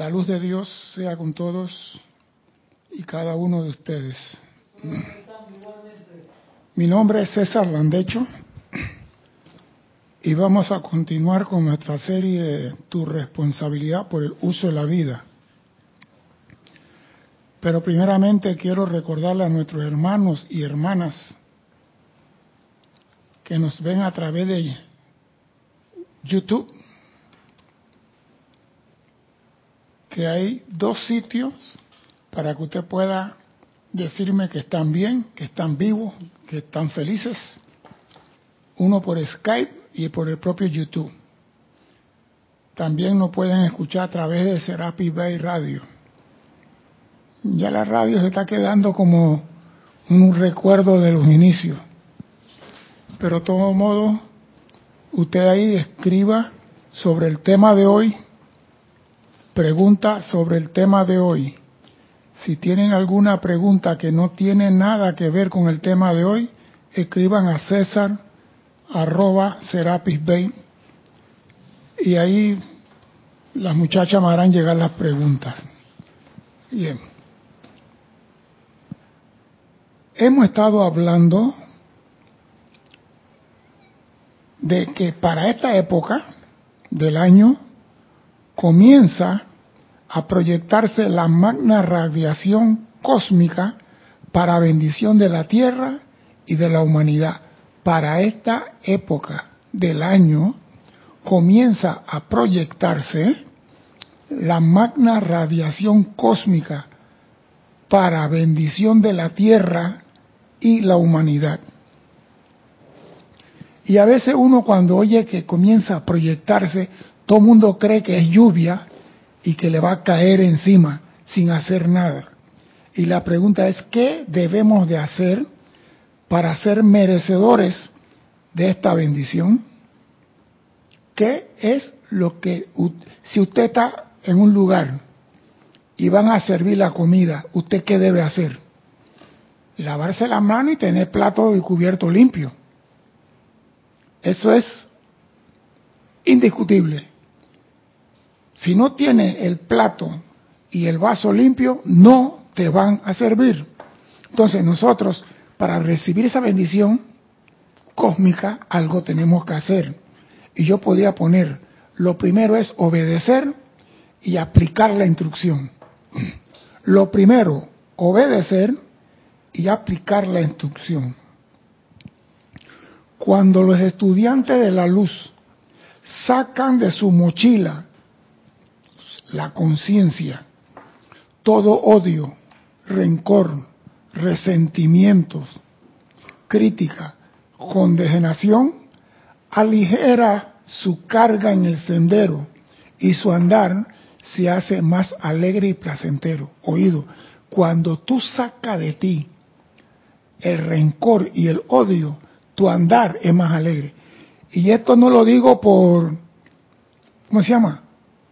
La luz de Dios sea con todos y cada uno de ustedes. Mi nombre es César Landecho y vamos a continuar con nuestra serie de Tu responsabilidad por el uso de la vida. Pero primeramente quiero recordarle a nuestros hermanos y hermanas que nos ven a través de YouTube que hay dos sitios para que usted pueda decirme que están bien, que están vivos, que están felices. Uno por Skype y por el propio YouTube. También nos pueden escuchar a través de Serapi Bay Radio. Ya la radio se está quedando como un recuerdo de los inicios. Pero de todo modo, usted ahí escriba sobre el tema de hoy pregunta sobre el tema de hoy. Si tienen alguna pregunta que no tiene nada que ver con el tema de hoy, escriban a César arroba Serapis Bay y ahí las muchachas me harán llegar las preguntas. Bien. Hemos estado hablando de que para esta época del año comienza a proyectarse la magna radiación cósmica para bendición de la Tierra y de la humanidad. Para esta época del año comienza a proyectarse la magna radiación cósmica para bendición de la Tierra y la humanidad. Y a veces uno cuando oye que comienza a proyectarse, todo el mundo cree que es lluvia y que le va a caer encima sin hacer nada. Y la pregunta es, ¿qué debemos de hacer para ser merecedores de esta bendición? ¿Qué es lo que, si usted está en un lugar y van a servir la comida, ¿usted qué debe hacer? Lavarse la mano y tener plato y cubierto limpio. Eso es indiscutible. Si no tiene el plato y el vaso limpio, no te van a servir. Entonces nosotros, para recibir esa bendición cósmica, algo tenemos que hacer. Y yo podía poner, lo primero es obedecer y aplicar la instrucción. Lo primero, obedecer y aplicar la instrucción. Cuando los estudiantes de la luz sacan de su mochila la conciencia, todo odio, rencor, resentimientos, crítica, condenación, aligera su carga en el sendero y su andar se hace más alegre y placentero. Oído, cuando tú sacas de ti el rencor y el odio, tu andar es más alegre. Y esto no lo digo por, ¿cómo se llama?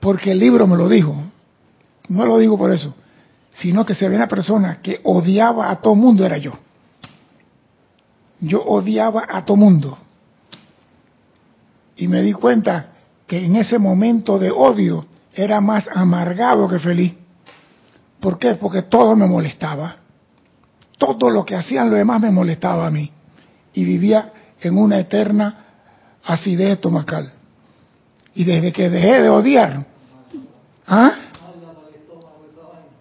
Porque el libro me lo dijo. No lo digo por eso, sino que se ve una persona que odiaba a todo mundo, era yo. Yo odiaba a todo mundo. Y me di cuenta que en ese momento de odio era más amargado que feliz. ¿Por qué? Porque todo me molestaba. Todo lo que hacían los demás me molestaba a mí. Y vivía en una eterna acidez estomacal. Y desde que dejé de odiar, ¿ah?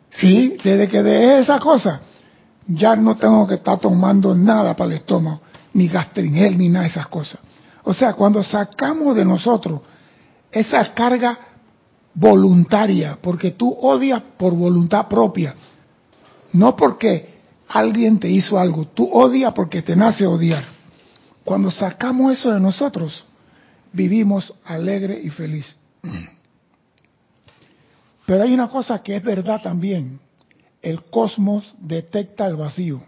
Sí, desde que dejé esa cosa, ya no tengo que estar tomando nada para el estómago, ni gastringel, ni nada de esas cosas. O sea, cuando sacamos de nosotros esa carga voluntaria, porque tú odias por voluntad propia, no porque alguien te hizo algo, tú odias porque te nace odiar. Cuando sacamos eso de nosotros, vivimos alegre y feliz. Pero hay una cosa que es verdad también. El cosmos detecta el vacío.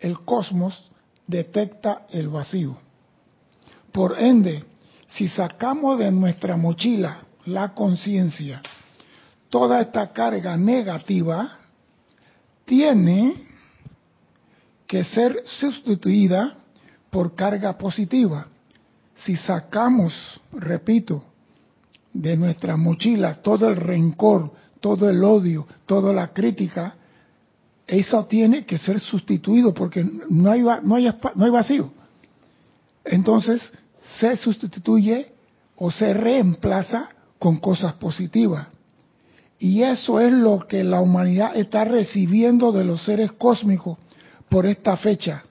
El cosmos detecta el vacío. Por ende, si sacamos de nuestra mochila la conciencia, toda esta carga negativa tiene que ser sustituida por carga positiva si sacamos, repito, de nuestra mochila todo el rencor, todo el odio, toda la crítica, eso tiene que ser sustituido porque no hay, no hay, no hay vacío. Entonces se sustituye o se reemplaza con cosas positivas. Y eso es lo que la humanidad está recibiendo de los seres cósmicos por esta fecha.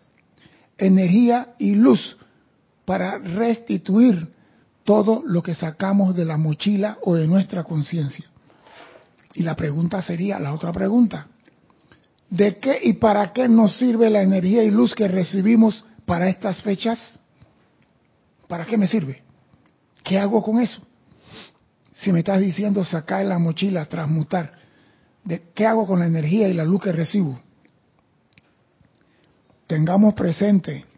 Energía y luz para restituir todo lo que sacamos de la mochila o de nuestra conciencia. Y la pregunta sería, la otra pregunta, ¿de qué y para qué nos sirve la energía y luz que recibimos para estas fechas? ¿Para qué me sirve? ¿Qué hago con eso? Si me estás diciendo sacar la mochila, transmutar, ¿de qué hago con la energía y la luz que recibo? Tengamos presente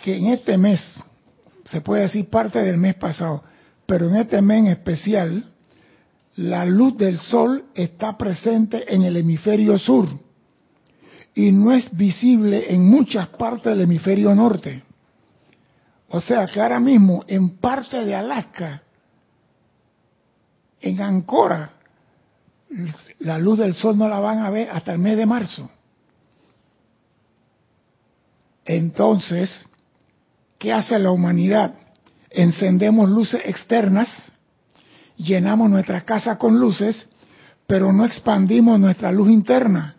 que en este mes, se puede decir parte del mes pasado, pero en este mes en especial, la luz del sol está presente en el hemisferio sur y no es visible en muchas partes del hemisferio norte. O sea que ahora mismo en parte de Alaska, en Ancora, la luz del sol no la van a ver hasta el mes de marzo. Entonces, ¿qué hace la humanidad? Encendemos luces externas, llenamos nuestra casa con luces, pero no expandimos nuestra luz interna,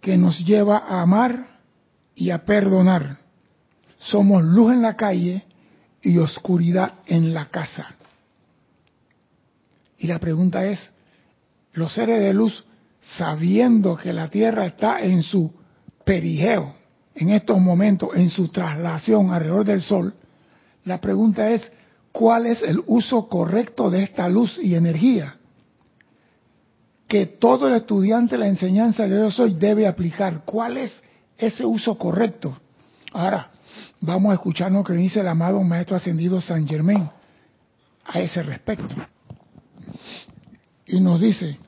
que nos lleva a amar y a perdonar. Somos luz en la calle y oscuridad en la casa. Y la pregunta es, los seres de luz, sabiendo que la Tierra está en su perigeo, en estos momentos en su traslación alrededor del Sol, la pregunta es, ¿cuál es el uso correcto de esta luz y energía? Que todo el estudiante de la enseñanza de Dios hoy debe aplicar. ¿Cuál es ese uso correcto? Ahora, vamos a escuchar lo que dice el amado Maestro Ascendido San Germain a ese respecto. Y nos dice,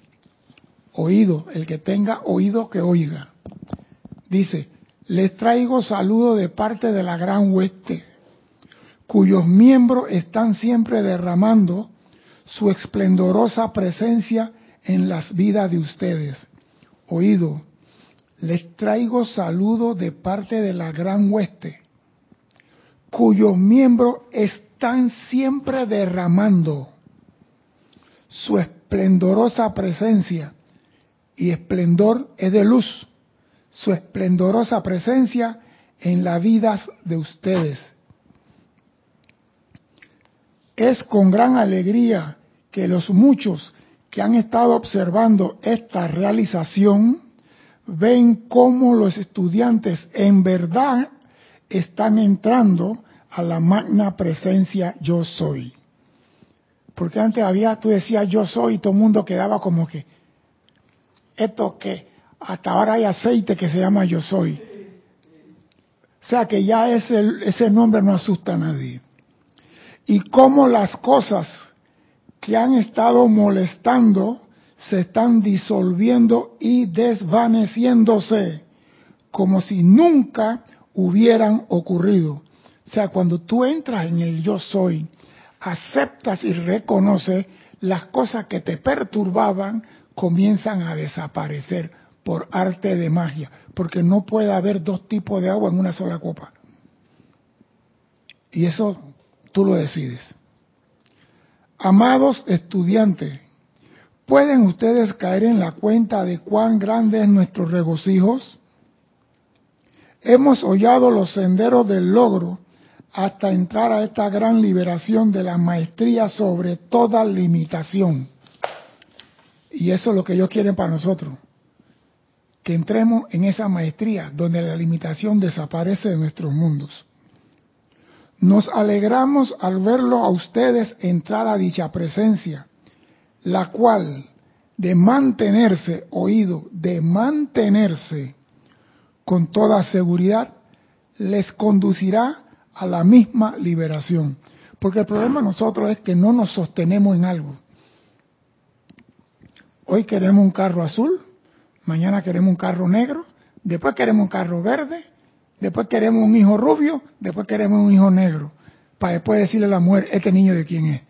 oído, el que tenga oído que oiga. Dice, les traigo saludo de parte de la gran hueste, cuyos miembros están siempre derramando su esplendorosa presencia en las vidas de ustedes. Oído, les traigo saludo de parte de la gran hueste, cuyos miembros están siempre derramando su esplendorosa presencia, y esplendor es de luz, su esplendorosa presencia en las vidas de ustedes. Es con gran alegría que los muchos que han estado observando esta realización ven cómo los estudiantes en verdad están entrando a la magna presencia yo soy. Porque antes había, tú decías yo soy y todo el mundo quedaba como que, esto que hasta ahora hay aceite que se llama yo soy. O sea que ya ese, ese nombre no asusta a nadie. Y cómo las cosas que han estado molestando se están disolviendo y desvaneciéndose como si nunca hubieran ocurrido. O sea, cuando tú entras en el yo soy, aceptas y reconoces las cosas que te perturbaban, comienzan a desaparecer por arte de magia, porque no puede haber dos tipos de agua en una sola copa. Y eso tú lo decides. Amados estudiantes, ¿pueden ustedes caer en la cuenta de cuán grande es nuestro regocijo? Hemos hollado los senderos del logro hasta entrar a esta gran liberación de la maestría sobre toda limitación. Y eso es lo que ellos quieren para nosotros. Que entremos en esa maestría donde la limitación desaparece de nuestros mundos. Nos alegramos al verlo a ustedes entrar a dicha presencia, la cual, de mantenerse, oído, de mantenerse con toda seguridad, les conducirá a la misma liberación. Porque el problema de nosotros es que no nos sostenemos en algo. Hoy queremos un carro azul, mañana queremos un carro negro, después queremos un carro verde, después queremos un hijo rubio, después queremos un hijo negro, para después decirle a la mujer, este niño de quién es.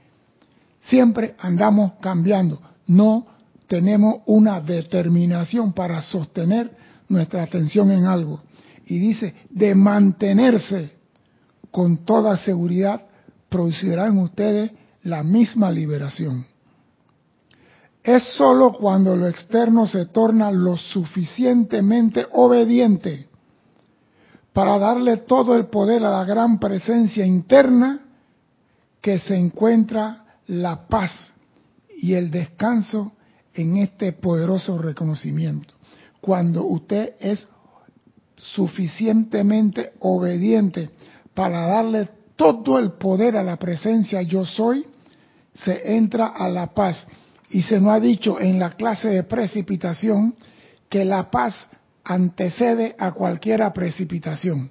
Siempre andamos cambiando. No tenemos una determinación para sostener nuestra atención en algo. Y dice, de mantenerse con toda seguridad, producirán ustedes la misma liberación. Es sólo cuando lo externo se torna lo suficientemente obediente para darle todo el poder a la gran presencia interna que se encuentra la paz y el descanso en este poderoso reconocimiento. Cuando usted es suficientemente obediente para darle todo el poder a la presencia yo soy, se entra a la paz. Y se nos ha dicho en la clase de precipitación que la paz antecede a cualquiera precipitación.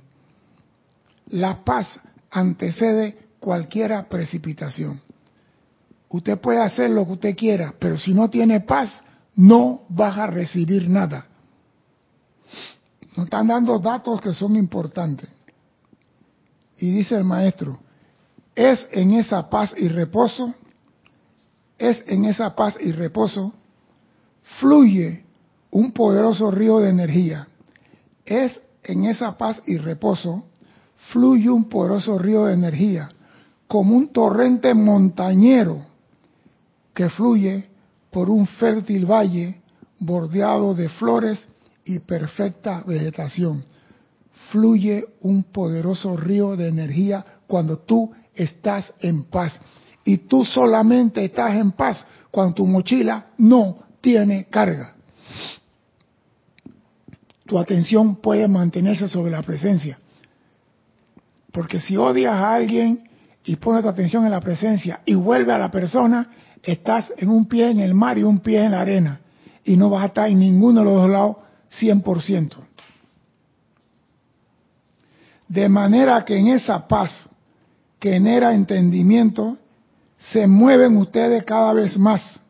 La paz antecede cualquiera precipitación. Usted puede hacer lo que usted quiera, pero si no tiene paz, no vas a recibir nada. Nos están dando datos que son importantes. Y dice el maestro, es en esa paz y reposo, es en esa paz y reposo, fluye un poderoso río de energía. Es en esa paz y reposo, fluye un poderoso río de energía, como un torrente montañero que fluye por un fértil valle bordeado de flores y perfecta vegetación. Fluye un poderoso río de energía cuando tú estás en paz. Y tú solamente estás en paz cuando tu mochila no tiene carga. Tu atención puede mantenerse sobre la presencia. Porque si odias a alguien y pones tu atención en la presencia y vuelve a la persona, estás en un pie en el mar y un pie en la arena y no vas a estar en ninguno de los dos lados 100%. De manera que en esa paz que genera entendimiento, se mueven ustedes cada vez más,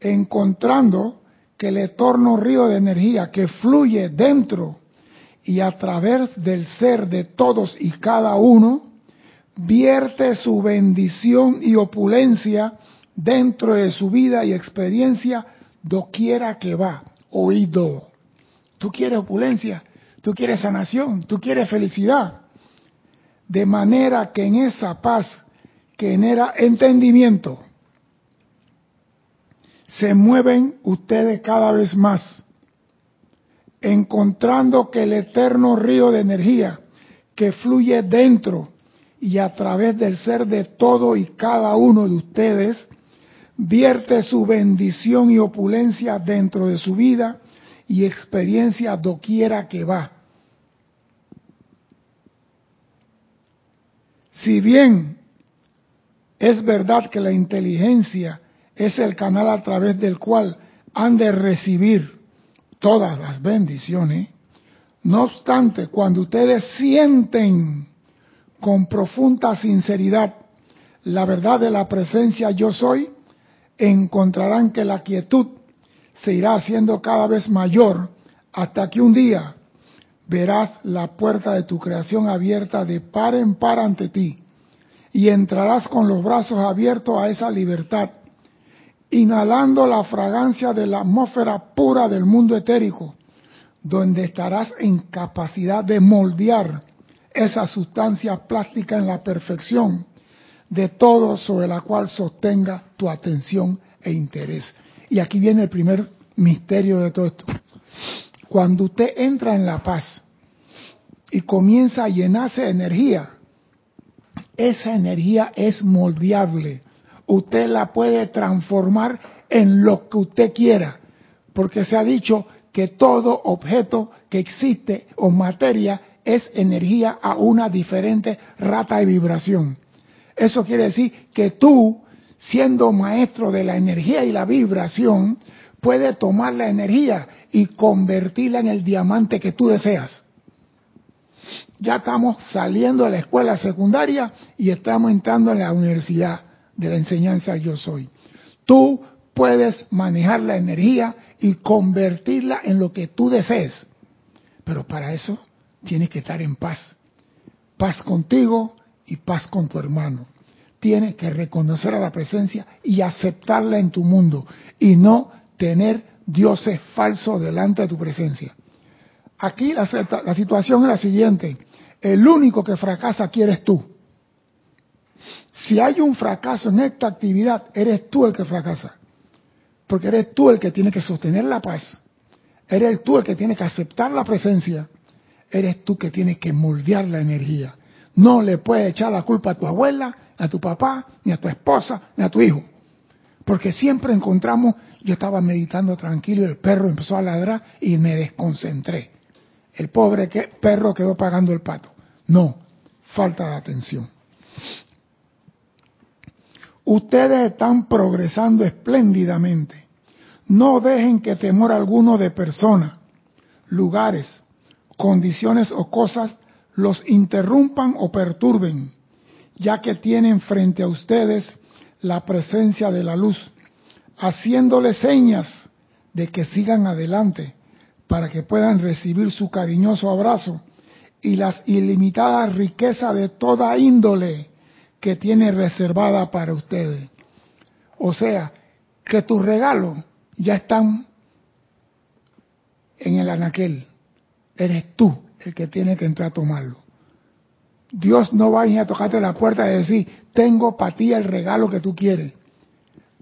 encontrando que el eterno río de energía que fluye dentro y a través del ser de todos y cada uno, vierte su bendición y opulencia dentro de su vida y experiencia doquiera que va, oído. Tú quieres opulencia, tú quieres sanación, tú quieres felicidad. De manera que en esa paz que genera entendimiento, se mueven ustedes cada vez más, encontrando que el eterno río de energía que fluye dentro y a través del ser de todo y cada uno de ustedes vierte su bendición y opulencia dentro de su vida y experiencia doquiera que va. Si bien es verdad que la inteligencia es el canal a través del cual han de recibir todas las bendiciones, no obstante, cuando ustedes sienten con profunda sinceridad la verdad de la presencia yo soy, encontrarán que la quietud se irá haciendo cada vez mayor hasta que un día verás la puerta de tu creación abierta de par en par ante ti y entrarás con los brazos abiertos a esa libertad, inhalando la fragancia de la atmósfera pura del mundo etérico, donde estarás en capacidad de moldear esa sustancia plástica en la perfección de todo sobre la cual sostenga tu atención e interés. Y aquí viene el primer misterio de todo esto. Cuando usted entra en la paz y comienza a llenarse de energía, esa energía es moldeable. Usted la puede transformar en lo que usted quiera, porque se ha dicho que todo objeto que existe o materia es energía a una diferente rata de vibración. Eso quiere decir que tú, siendo maestro de la energía y la vibración, puedes tomar la energía y convertirla en el diamante que tú deseas. Ya estamos saliendo de la escuela secundaria y estamos entrando en la universidad de la enseñanza yo soy. Tú puedes manejar la energía y convertirla en lo que tú desees. Pero para eso tienes que estar en paz. Paz contigo y paz con tu hermano. tienes que reconocer a la presencia y aceptarla en tu mundo y no tener dioses falsos delante de tu presencia. Aquí la, situación es la siguiente. El único que fracasa aquí eres tú. Si hay un fracaso en esta actividad, eres tú el que fracasa. Porque eres tú el que tiene que sostener la paz. Eres tú el que tiene que aceptar la presencia. Eres tú que tienes que moldear la energía. No le puedes echar la culpa a tu abuela, a tu papá, ni a tu esposa, ni a tu hijo. Porque siempre encontramos, yo estaba meditando tranquilo y el perro empezó a ladrar y me desconcentré. El pobre perro quedó pagando el pato. No, falta de atención. Ustedes están progresando espléndidamente. No dejen que temor alguno de personas, lugares, condiciones o cosas los interrumpan o perturben, ya que tienen frente a ustedes la presencia de la luz, haciéndoles señas de que sigan adelante para que puedan recibir su cariñoso abrazo y las ilimitadas riquezas de toda índole que tiene reservada para ustedes. O sea, que tus regalos ya están en el anaquel. Eres tú el que tiene que entrar a tomarlo. Dios no va a ir a tocarte la puerta y decir, tengo para ti el regalo que tú quieres.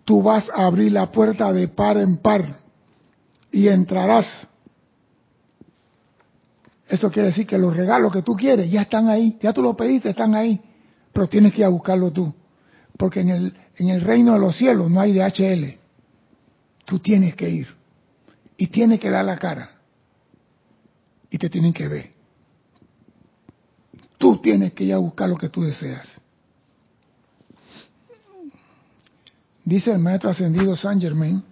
Tú vas a abrir la puerta de par en par y entrarás. Eso quiere decir que los regalos que tú quieres ya están ahí, ya tú los pediste, están ahí, pero tienes que ir a buscarlo tú. Porque en el, en el reino de los cielos no hay DHL. Tú tienes que ir y tienes que dar la cara y te tienen que ver. Tú tienes que ir a buscar lo que tú deseas. Dice el maestro ascendido San Germain,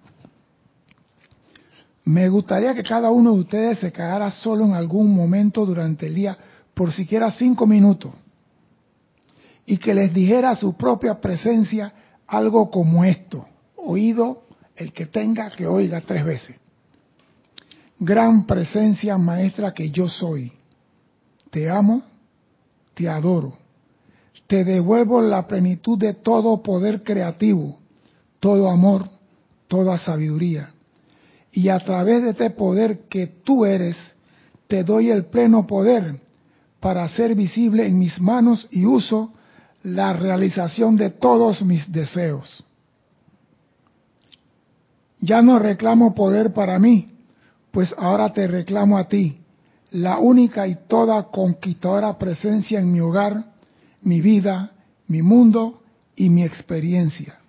me gustaría que cada uno de ustedes se quedara solo en algún momento durante el día, por siquiera cinco minutos, y que les dijera a su propia presencia algo como esto, oído el que tenga que oiga tres veces. Gran presencia maestra que yo soy. Te amo, te adoro. Te devuelvo la plenitud de todo poder creativo, todo amor, toda sabiduría. Y a través de este poder que tú eres, te doy el pleno poder para hacer visible en mis manos y uso la realización de todos mis deseos. Ya no reclamo poder para mí, pues ahora te reclamo a ti, la única y toda conquistadora presencia en mi hogar, mi vida, mi mundo y mi experiencia.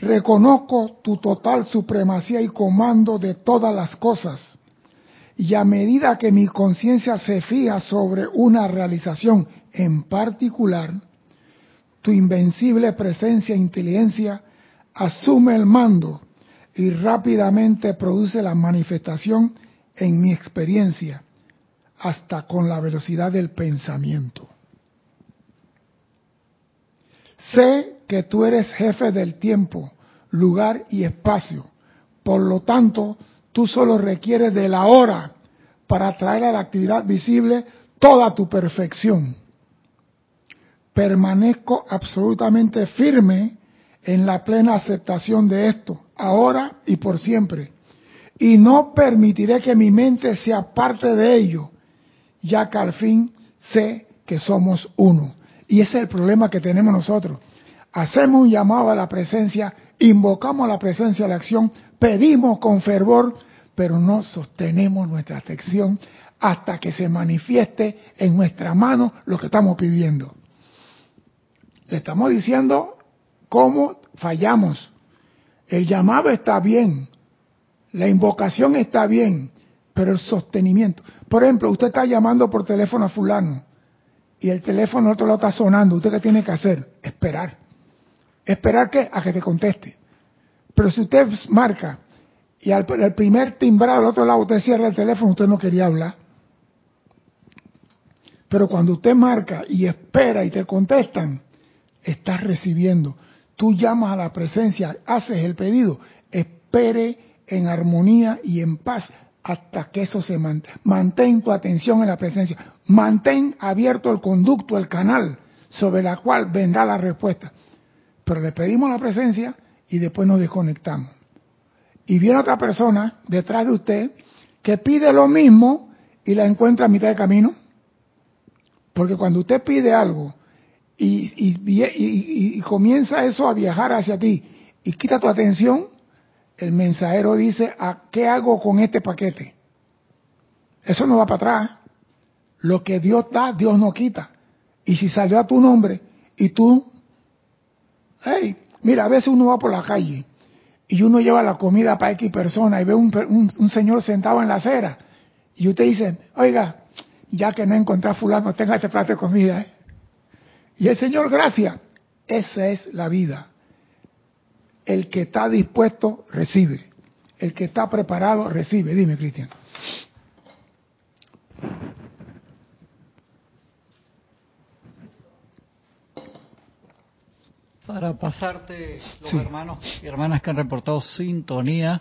Reconozco tu total supremacía y comando de todas las cosas. Y a medida que mi conciencia se fija sobre una realización en particular, tu invencible presencia e inteligencia asume el mando y rápidamente produce la manifestación en mi experiencia, hasta con la velocidad del pensamiento. Sé que tú eres jefe del tiempo, lugar y espacio. Por lo tanto, tú solo requieres de la hora para traer a la actividad visible toda tu perfección. Permanezco absolutamente firme en la plena aceptación de esto, ahora y por siempre. Y no permitiré que mi mente sea parte de ello, ya que al fin sé que somos uno. Y ese es el problema que tenemos nosotros. Hacemos un llamado a la presencia, invocamos a la presencia de la acción, pedimos con fervor, pero no sostenemos nuestra atención hasta que se manifieste en nuestra mano lo que estamos pidiendo. Le estamos diciendo cómo fallamos. El llamado está bien, la invocación está bien, pero el sostenimiento. Por ejemplo, usted está llamando por teléfono a fulano y el teléfono otro lado está sonando. ¿Usted qué tiene que hacer? Esperar. ¿Esperar qué? A que te conteste. Pero si usted marca y al, primer timbrado al otro lado usted cierra el teléfono, usted no quería hablar. Pero cuando usted marca y espera y te contestan, estás recibiendo. Tú llamas a la presencia, haces el pedido, espere en armonía y en paz hasta que eso se mantenga. Mantén tu atención en la presencia. Mantén abierto el conducto, el canal. sobre la cual vendrá la respuesta. Pero le pedimos la presencia y después nos desconectamos. Y viene otra persona detrás de usted que pide lo mismo y la encuentra a mitad de camino. Porque cuando usted pide algo y, y, comienza eso a viajar hacia ti y quita tu atención, el mensajero dice, ¿a qué hago con este paquete? Eso no va para atrás. Lo que Dios da, Dios no quita. Y si salió a tu nombre y tú, hey, mira, a veces uno va por la calle y uno lleva la comida para X persona y ve un, un, señor sentado en la acera y usted dice, oiga, ya que no encontré a fulano, tenga este plato de comida. ¿eh? Y el Señor, gracias. Esa es la vida. El que está dispuesto, recibe. El que está preparado, recibe. Dime, Cristian. Para pasarte los hermanos y hermanas que han reportado sintonía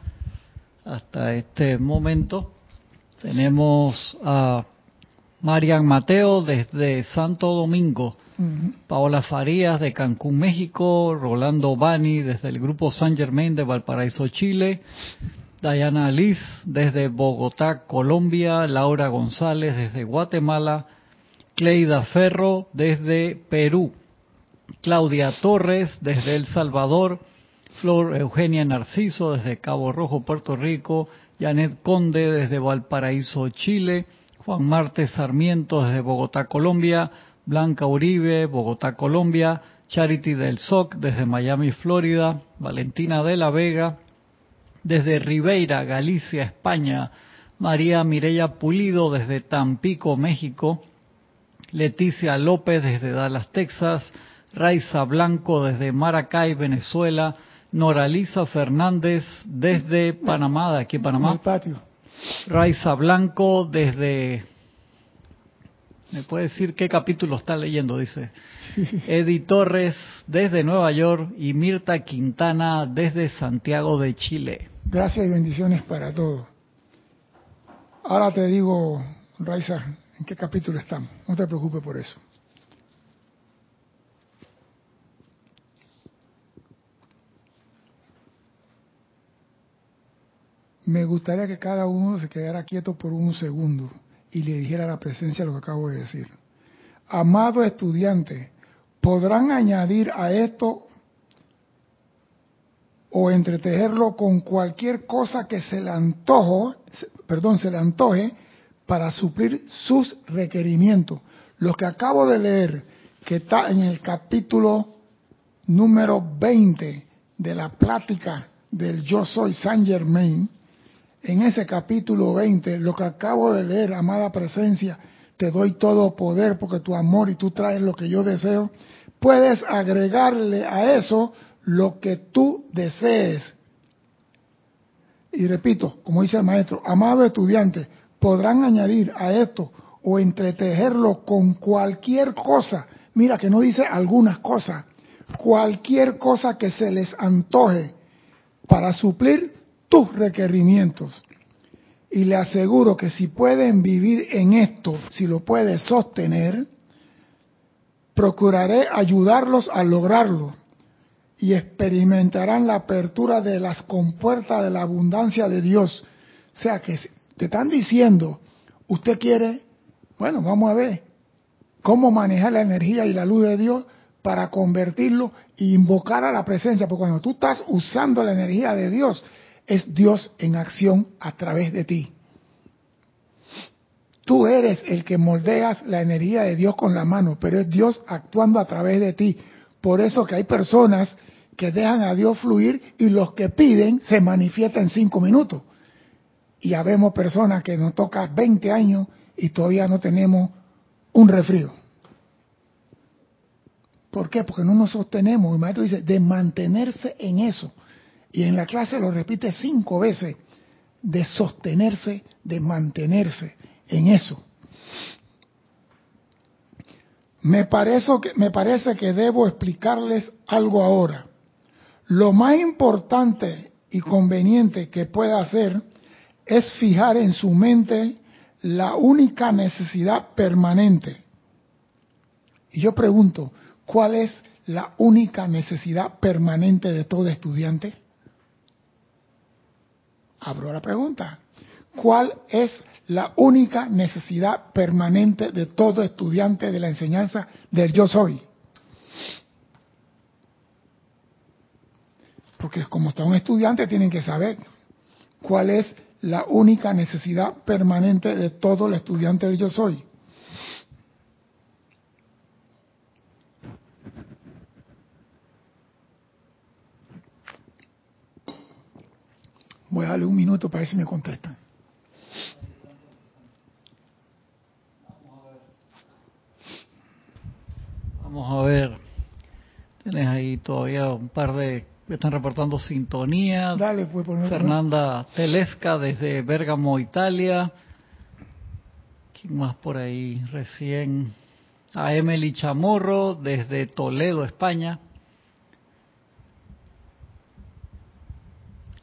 hasta este momento, tenemos a Marian Mateo desde Santo Domingo, Paola Farías de Cancún, México, Rolando Bani desde el grupo San Germain de Valparaíso, Chile, Dayana Liz desde Bogotá, Colombia, Laura González desde Guatemala, Cleida Ferro desde Perú, Claudia Torres desde El Salvador, Flor Eugenia Narciso desde Cabo Rojo, Puerto Rico, Janet Conde desde Valparaíso, Chile, Juan Martes Sarmiento desde Bogotá, Colombia, Blanca Uribe, Bogotá, Colombia, Charity del SOC desde Miami, Florida, Valentina de la Vega desde Ribeira, Galicia, España, María Mireya Pulido desde Tampico, México, Leticia López desde Dallas, Texas, Raiza Blanco desde Maracay, Venezuela, Noraliza Fernández desde Panamá, de aquí en Panamá. Raiza Blanco desde... ¿Me puede decir qué capítulo está leyendo? Dice. Eddie Torres desde Nueva York y Mirta Quintana desde Santiago de Chile. Gracias y bendiciones para todos. Ahora te digo, Raiza, en qué capítulo estamos. No te preocupes por eso. Me gustaría que cada uno se quedara quieto por un segundo y le dijera la presencia lo que acabo de decir. Amado estudiante, podrán añadir a esto o entretejerlo con cualquier cosa que se le antojo, perdón, se le antoje para suplir sus requerimientos. Lo que acabo de leer, que está en el capítulo número 20 de la plática del Yo Soy Saint Germain, en ese capítulo 20, lo que acabo de leer, amada presencia, te doy todo poder porque tu amor y tú traes lo que yo deseo, puedes agregarle a eso lo que tú desees. Y repito, como dice el maestro, amado estudiante, podrán añadir a esto o entretejerlo con cualquier cosa. Mira que no dice algunas cosas, cualquier cosa que se les antoje para suplir tus requerimientos. Y le aseguro que si pueden vivir en esto, si lo puede sostener, procuraré ayudarlos a lograrlo y experimentarán la apertura de las compuertas de la abundancia de Dios. O sea que te están diciendo, usted quiere, bueno, vamos a ver cómo manejar la energía y la luz de Dios para convertirlo e invocar a la presencia, porque cuando tú estás usando la energía de Dios, es Dios en acción a través de ti. Tú eres el que moldeas la energía de Dios con la mano, pero es Dios actuando a través de ti. Por eso que hay personas que dejan a Dios fluir y los que piden se manifiestan en cinco minutos. Y habemos personas que nos toca 20 años y todavía no tenemos un refrío. ¿Por qué? Porque no nos sostenemos. El maestro dice, de mantenerse en eso. Y en la clase lo repite cinco veces, de sostenerse, de mantenerse en eso. Me parece, que, me parece que debo explicarles algo ahora. Lo más importante y conveniente que pueda hacer es fijar en su mente la única necesidad permanente, Y yo pregunto, ¿cuál es la única necesidad permanente de todo estudiante? Abro la pregunta. ¿Cuál es la única necesidad permanente de todo estudiante de la enseñanza del yo soy? Porque como está un estudiante tienen que saber cuál es la única necesidad permanente de todo el estudiante del yo soy. Voy a darle un minuto para ver si me contestan. Vamos a ver. Tienes ahí todavía un par de están reportando sintonía. Dale, pues, Fernanda Telesca desde Bérgamo, Italia. ¿Quién más por ahí recién? A Emily Chamorro desde Toledo, España.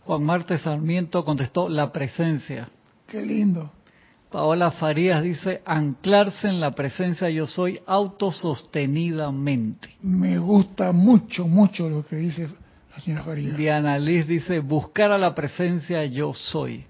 Juan Marte Sarmiento contestó la presencia. Qué lindo. Paola Farías dice anclarse en la presencia yo soy autosostenidamente. Me gusta mucho, mucho lo que dice la señora Farías. Diana Liz dice buscar a la presencia yo soy.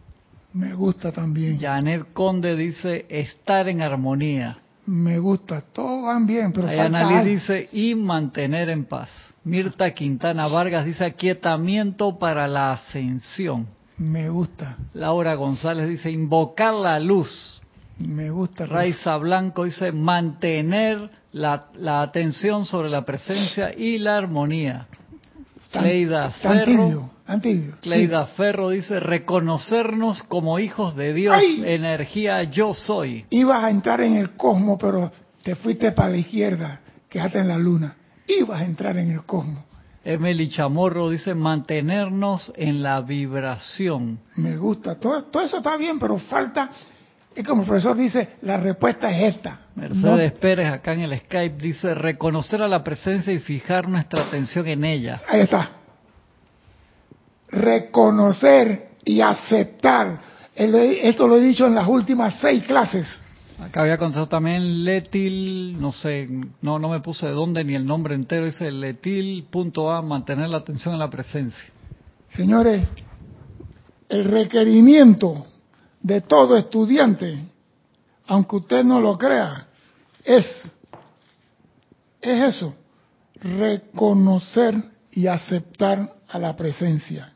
Me gusta también. Janet Conde dice estar en armonía. Me gusta, todos van bien, pero Diana Liz dice y mantener en paz. Mirta Quintana Vargas dice aquietamiento para la ascensión. Me gusta. Laura González dice invocar la luz. Me gusta. Raiza Blanco dice mantener la, atención sobre la presencia y la armonía. Cleida Ferro. Cleida Ferro dice reconocernos como hijos de Dios, energía yo soy. Ibas a entrar en el cosmos, pero te fuiste para la izquierda, quédate en la luna ibas a entrar en el cosmos. Emily Chamorro dice mantenernos en la vibración. Me gusta, todo, todo eso está bien, pero falta, es como el profesor dice, la respuesta es esta. Mercedes Pérez acá en el Skype dice reconocer a la presencia y fijar nuestra atención en ella. Ahí está. Reconocer y aceptar. Esto lo he dicho en las últimas seis clases Acá había contado también Letil, no sé, no, no me puse de dónde ni el nombre entero, dice Letil.a, mantener la atención en la presencia. Señores, el requerimiento de todo estudiante, aunque usted no lo crea, es, es eso, reconocer y aceptar a la presencia.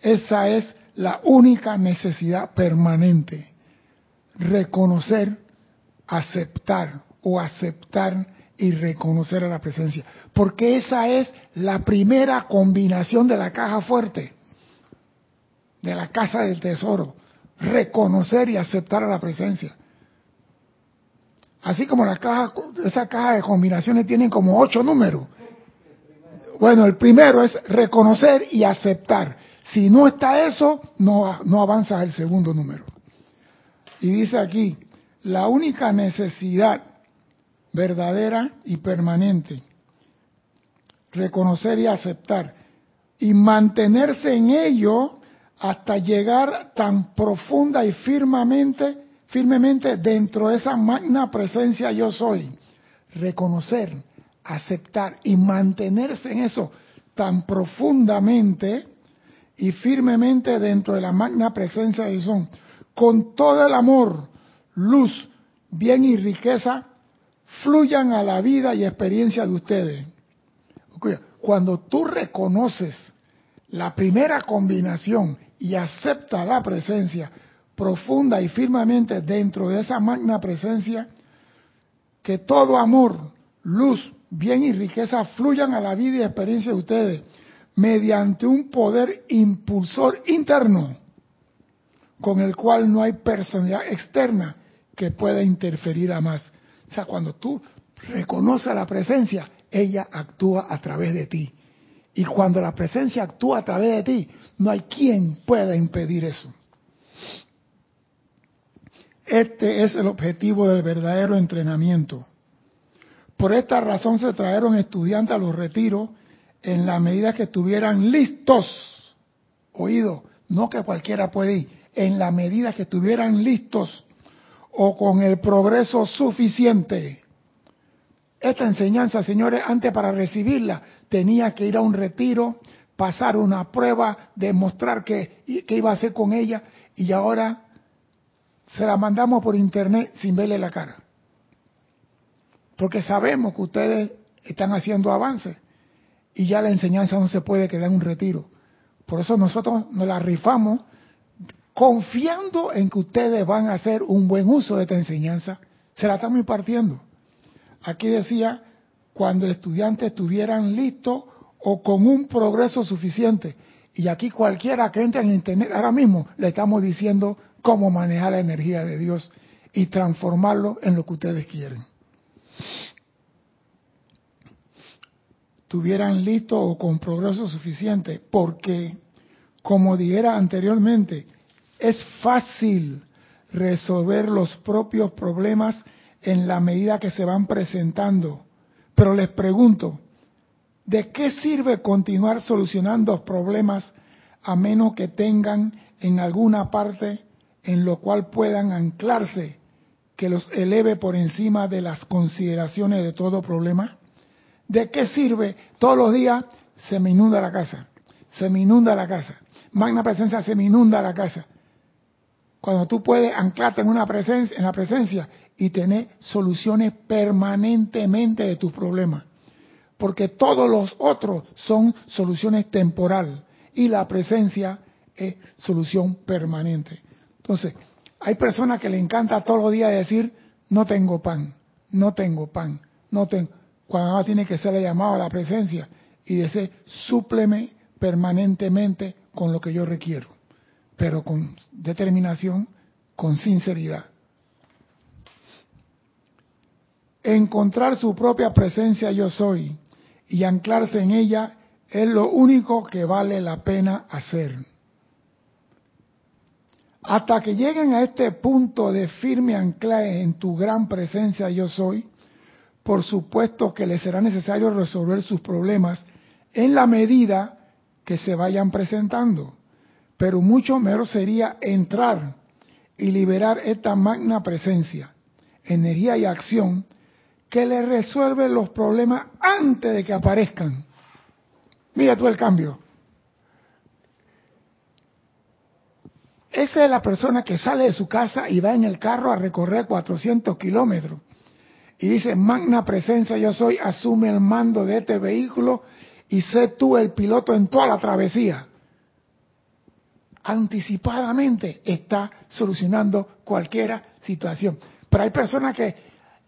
Esa es la única necesidad permanente. Reconocer aceptar o aceptar y reconocer a la presencia. Porque esa es la primera combinación de la caja fuerte, de la casa del tesoro. Reconocer y aceptar a la presencia. Así como la caja, esa caja de combinaciones tienen como ocho números. Bueno, el primero es reconocer y aceptar. Si no está eso, no, no avanza el segundo número. Y dice aquí, la única necesidad verdadera y permanente, reconocer y aceptar, y mantenerse en ello hasta llegar tan profunda y firmemente, firmemente dentro de esa magna presencia yo soy. Reconocer, aceptar y mantenerse en eso tan profundamente y firmemente dentro de la magna presencia de soy, con todo el amor, luz, bien y riqueza fluyan a la vida y experiencia de ustedes. Cuando tú reconoces la primera combinación y aceptas la presencia profunda y firmemente dentro de esa magna presencia, que todo amor, luz, bien y riqueza fluyan a la vida y experiencia de ustedes mediante un poder impulsor interno con el cual no hay personalidad externa que pueda interferir a más. O sea, cuando tú reconoces la presencia, ella actúa a través de ti. Y cuando la presencia actúa a través de ti, no hay quien pueda impedir eso. Este es el objetivo del verdadero entrenamiento. Por esta razón se trajeron estudiantes a los retiros en la medida que estuvieran listos. Oído, no que cualquiera puede ir, en la medida que estuvieran listos o con el progreso suficiente esta enseñanza, señores, antes para recibirla tenía que ir a un retiro, pasar una prueba, demostrar qué iba a hacer con ella y ahora se la mandamos por internet sin verle la cara. Porque sabemos que ustedes están haciendo avances y ya la enseñanza no se puede quedar en un retiro. Por eso nosotros nos la rifamos confiando en que ustedes van a hacer un buen uso de esta enseñanza. Se la estamos impartiendo. Aquí decía, cuando estudiantes estuvieran listos o con un progreso suficiente. Y aquí cualquiera que entre en Internet, ahora mismo le estamos diciendo cómo manejar la energía de Dios y transformarlo en lo que ustedes quieren. Tuvieran listo o con progreso suficiente, porque, como dijera anteriormente, es fácil resolver los propios problemas en la medida que se van presentando. Pero les pregunto, ¿de qué sirve continuar solucionando problemas a menos que tengan en alguna parte en lo cual puedan anclarse que los eleve por encima de las consideraciones de todo problema? ¿De qué sirve todos los días se me inunda la casa? Se me inunda la casa. Magna presencia se me inunda la casa. Cuando tú puedes anclarte en una presencia, en la presencia y tener soluciones permanentemente de tus problemas. Porque todos los otros son soluciones temporal y la presencia es solución permanente. Entonces, hay personas que le encanta todos los días decir, no tengo pan, no tengo pan, no tengo. Cuando tiene que ser llamado a la presencia y decir, súpleme permanentemente con lo que yo requiero, pero con determinación, con sinceridad. Encontrar su propia presencia yo soy y anclarse en ella es lo único que vale la pena hacer. Hasta que lleguen a este punto de firme anclaje en tu gran presencia yo soy, por supuesto que les será necesario resolver sus problemas en la medida que se vayan presentando. Pero mucho mejor sería entrar y liberar esta magna presencia, energía y acción que le resuelve los problemas antes de que aparezcan. Mira tú el cambio. Esa es la persona que sale de su casa y va en el carro a recorrer 400 kilómetros. Y dice, magna presencia yo soy, asume el mando de este vehículo y sé tú el piloto en toda la travesía. Anticipadamente está solucionando cualquier situación. Pero hay personas que,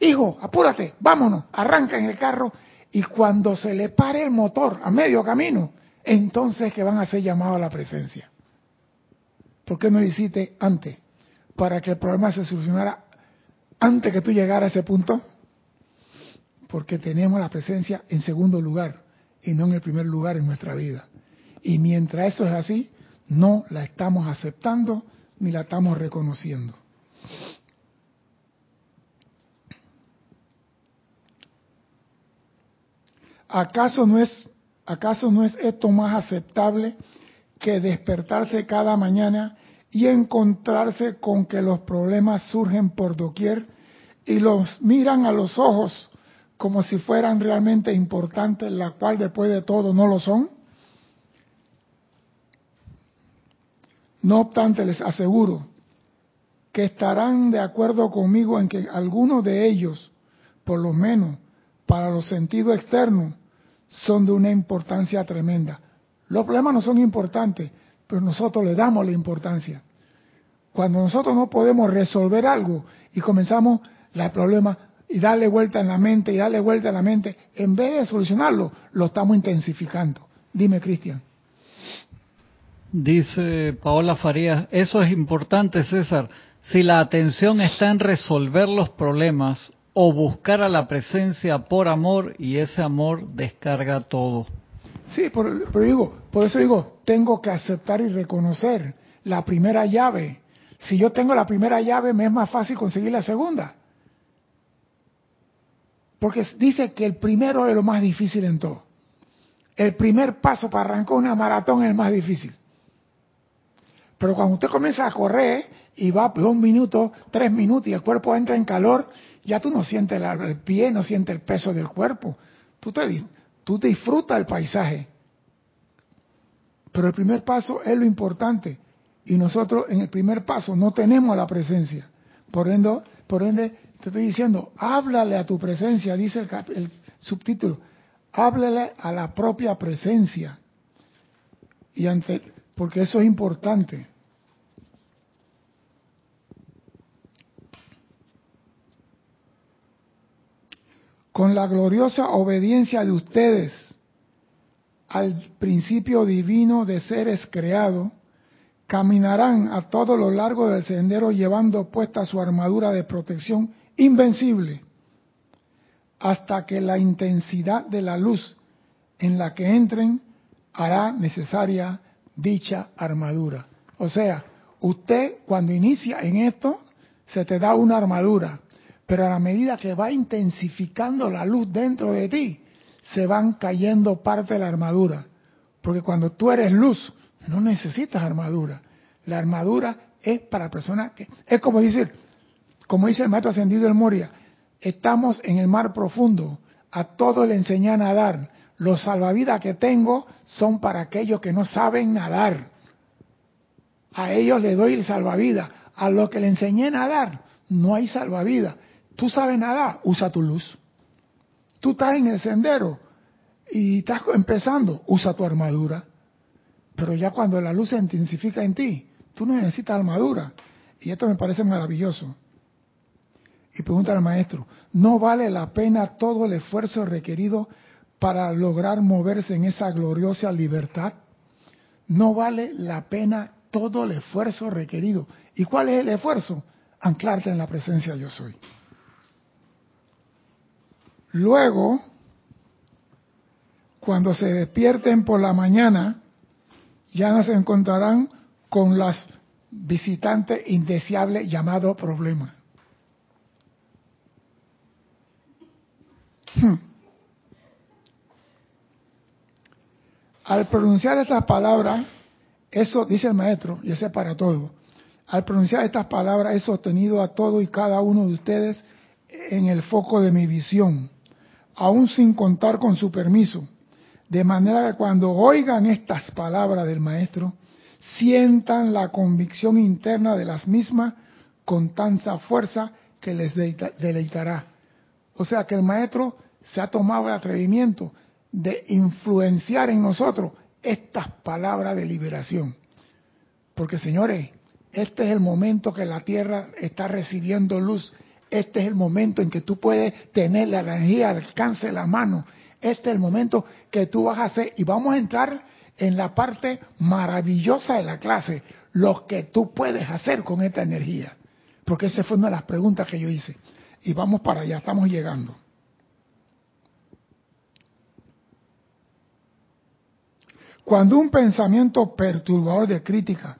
hijo, apúrate, vámonos, arranca en el carro y cuando se le pare el motor a medio camino, entonces que van a ser llamados a la presencia. ¿Por qué no lo hiciste antes? Para que el problema se solucionara antes que tú llegaras a ese punto. Porque tenemos la presencia en segundo lugar y no en el primer lugar en nuestra vida. Y mientras eso es así, no la estamos aceptando ni la estamos reconociendo. ¿Acaso no es acaso no es esto más aceptable que despertarse cada mañana y encontrarse con que los problemas surgen por doquier y los miran a los ojos como si fueran realmente importantes, la cual después de todo no lo son? No obstante, les aseguro que estarán de acuerdo conmigo en que algunos de ellos, por lo menos para los sentidos externos, son de una importancia tremenda. Los problemas no son importantes, pero nosotros le damos la importancia. Cuando nosotros no podemos resolver algo y comenzamos el problema y darle vuelta en la mente y darle vuelta en la mente, en vez de solucionarlo, lo estamos intensificando. Dime, Cristian. Dice Paola Farías, eso es importante, César. Si la atención está en resolver los problemas o buscar a la presencia por amor y ese amor descarga todo. Sí, pero digo, por eso digo, tengo que aceptar y reconocer la primera llave. Si yo tengo la primera llave, me es más fácil conseguir la segunda. Porque dice que el primero es lo más difícil en todo. El primer paso para arrancar una maratón es el más difícil. Pero cuando usted comienza a correr y va dos minutos, tres minutos y el cuerpo entra en calor, Ya tú no sientes el, pie, no sientes el peso del cuerpo. Tú tú disfrutas el paisaje. Pero el primer paso es lo importante. Y nosotros en el primer paso no tenemos la presencia. Por ende, por ende te estoy diciendo, háblale a tu presencia, dice el, subtítulo. Háblale a la propia presencia. Y ante, porque eso es importante. Con la gloriosa obediencia de ustedes al principio divino de seres creados, caminarán a todo lo largo del sendero llevando puesta su armadura de protección invencible, hasta que la intensidad de la luz en la que entren hará necesaria dicha armadura. O sea, usted cuando inicia en esto, se te da una armadura, pero a la medida que va intensificando la luz dentro de ti, se van cayendo parte de la armadura. Porque cuando tú eres luz, no necesitas armadura. La armadura es para personas que... Es como decir, como dice el maestro ascendido del Moria, estamos en el mar profundo, a todos le enseñé a nadar. Los salvavidas que tengo son para aquellos que no saben nadar. A ellos le doy el salvavidas. A los que le enseñé a nadar, no hay salvavidas. Tú sabes nadar, usa tu luz. Tú estás en el sendero y estás empezando, usa tu armadura. Pero ya cuando la luz se intensifica en ti, tú no necesitas armadura. Y esto me parece maravilloso. Y pregunta al maestro, ¿no vale la pena todo el esfuerzo requerido para lograr moverse en esa gloriosa libertad? ¿No vale la pena todo el esfuerzo requerido? ¿Y cuál es el esfuerzo? Anclarte en la presencia yo soy. Luego, cuando se despierten por la mañana, ya no se encontrarán con las visitantes indeseables llamados problemas. Hmm. Al pronunciar estas palabras, eso dice el maestro, y ese es para todos. Al pronunciar estas palabras he sostenido a todo y cada uno de ustedes en el foco de mi visión, aún sin contar con su permiso, de manera que cuando oigan estas palabras del maestro, sientan la convicción interna de las mismas con tanta fuerza que les deleitará. O sea que el maestro se ha tomado el atrevimiento de influenciar en nosotros estas palabras de liberación. Porque señores, este es el momento que la tierra está recibiendo luz. Este es el momento en que tú puedes tener la energía al alcance de la mano. Este es el momento que tú vas a hacer. Y vamos a entrar en la parte maravillosa de la clase, lo que tú puedes hacer con esta energía. Porque esa fue una de las preguntas que yo hice. Y vamos para allá, estamos llegando. Cuando un pensamiento perturbador de crítica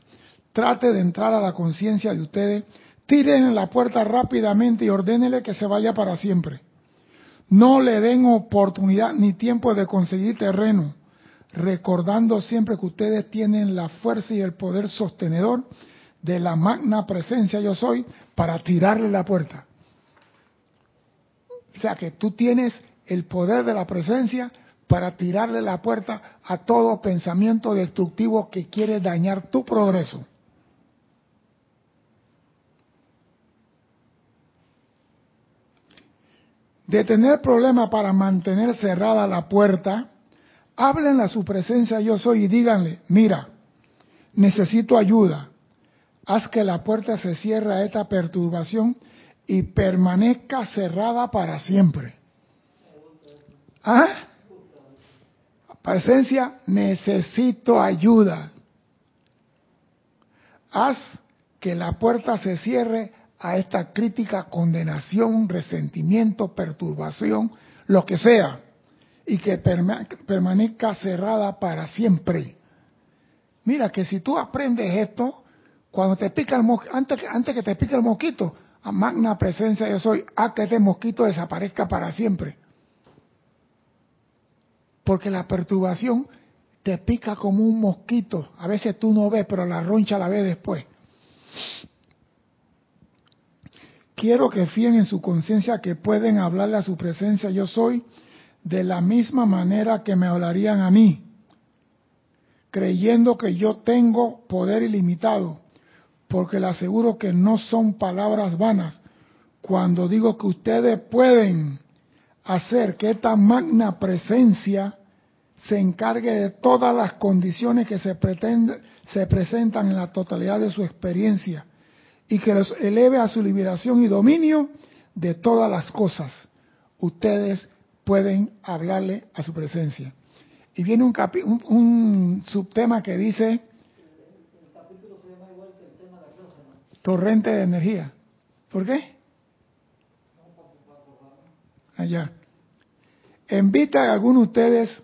trate de entrar a la conciencia de ustedes, tiren la puerta rápidamente y ordénele que se vaya para siempre. No le den oportunidad ni tiempo de conseguir terreno, recordando siempre que ustedes tienen la fuerza y el poder sostenedor de la magna presencia yo soy para tirarle la puerta. O sea que tú tienes el poder de la presencia para tirarle la puerta a todo pensamiento destructivo que quiere dañar tu progreso. De tener problema para mantener cerrada la puerta, háblenle a su presencia yo soy y díganle, mira, necesito ayuda, haz que la puerta se cierre a esta perturbación y permanezca cerrada para siempre. ¿Ah? Presencia, necesito ayuda. Haz que la puerta se cierre a esta crítica, condenación, resentimiento, perturbación, lo que sea, y que permanezca cerrada para siempre. Mira que si tú aprendes esto, cuando te pica el mosquito, antes, antes que te pique el mosquito, a magna presencia yo soy, a que este mosquito desaparezca para siempre. Porque la perturbación te pica como un mosquito. A veces tú no ves, pero la roncha la ves después. Quiero que fíen en su conciencia que pueden hablarle a su presencia. Yo soy de la misma manera que me hablarían a mí, creyendo que yo tengo poder ilimitado, porque le aseguro que no son palabras vanas. Cuando digo que ustedes pueden hacer que esta magna presencia se encargue de todas las condiciones que se, pretende, se presentan en la totalidad de su experiencia y que los eleve a su liberación y dominio de todas las cosas. Ustedes pueden hablarle a su presencia. Y viene un, un, un subtema que dice torrente de energía. ¿Por qué? Allá. En vista de algunos de ustedes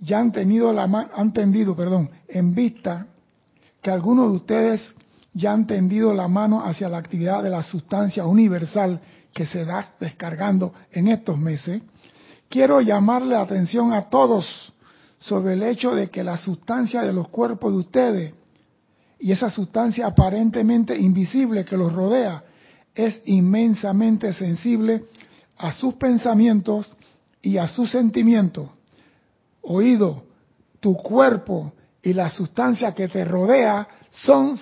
ya han tenido la han tendido, perdón, en vista que algunos de ustedes ya han tendido la mano hacia la actividad de la sustancia universal que se da descargando en estos meses, quiero llamarle la atención a todos sobre el hecho de que la sustancia de los cuerpos de ustedes y esa sustancia aparentemente invisible que los rodea es inmensamente sensible a sus pensamientos y a sus sentimientos. Oído, tu cuerpo y la sustancia que te rodea son,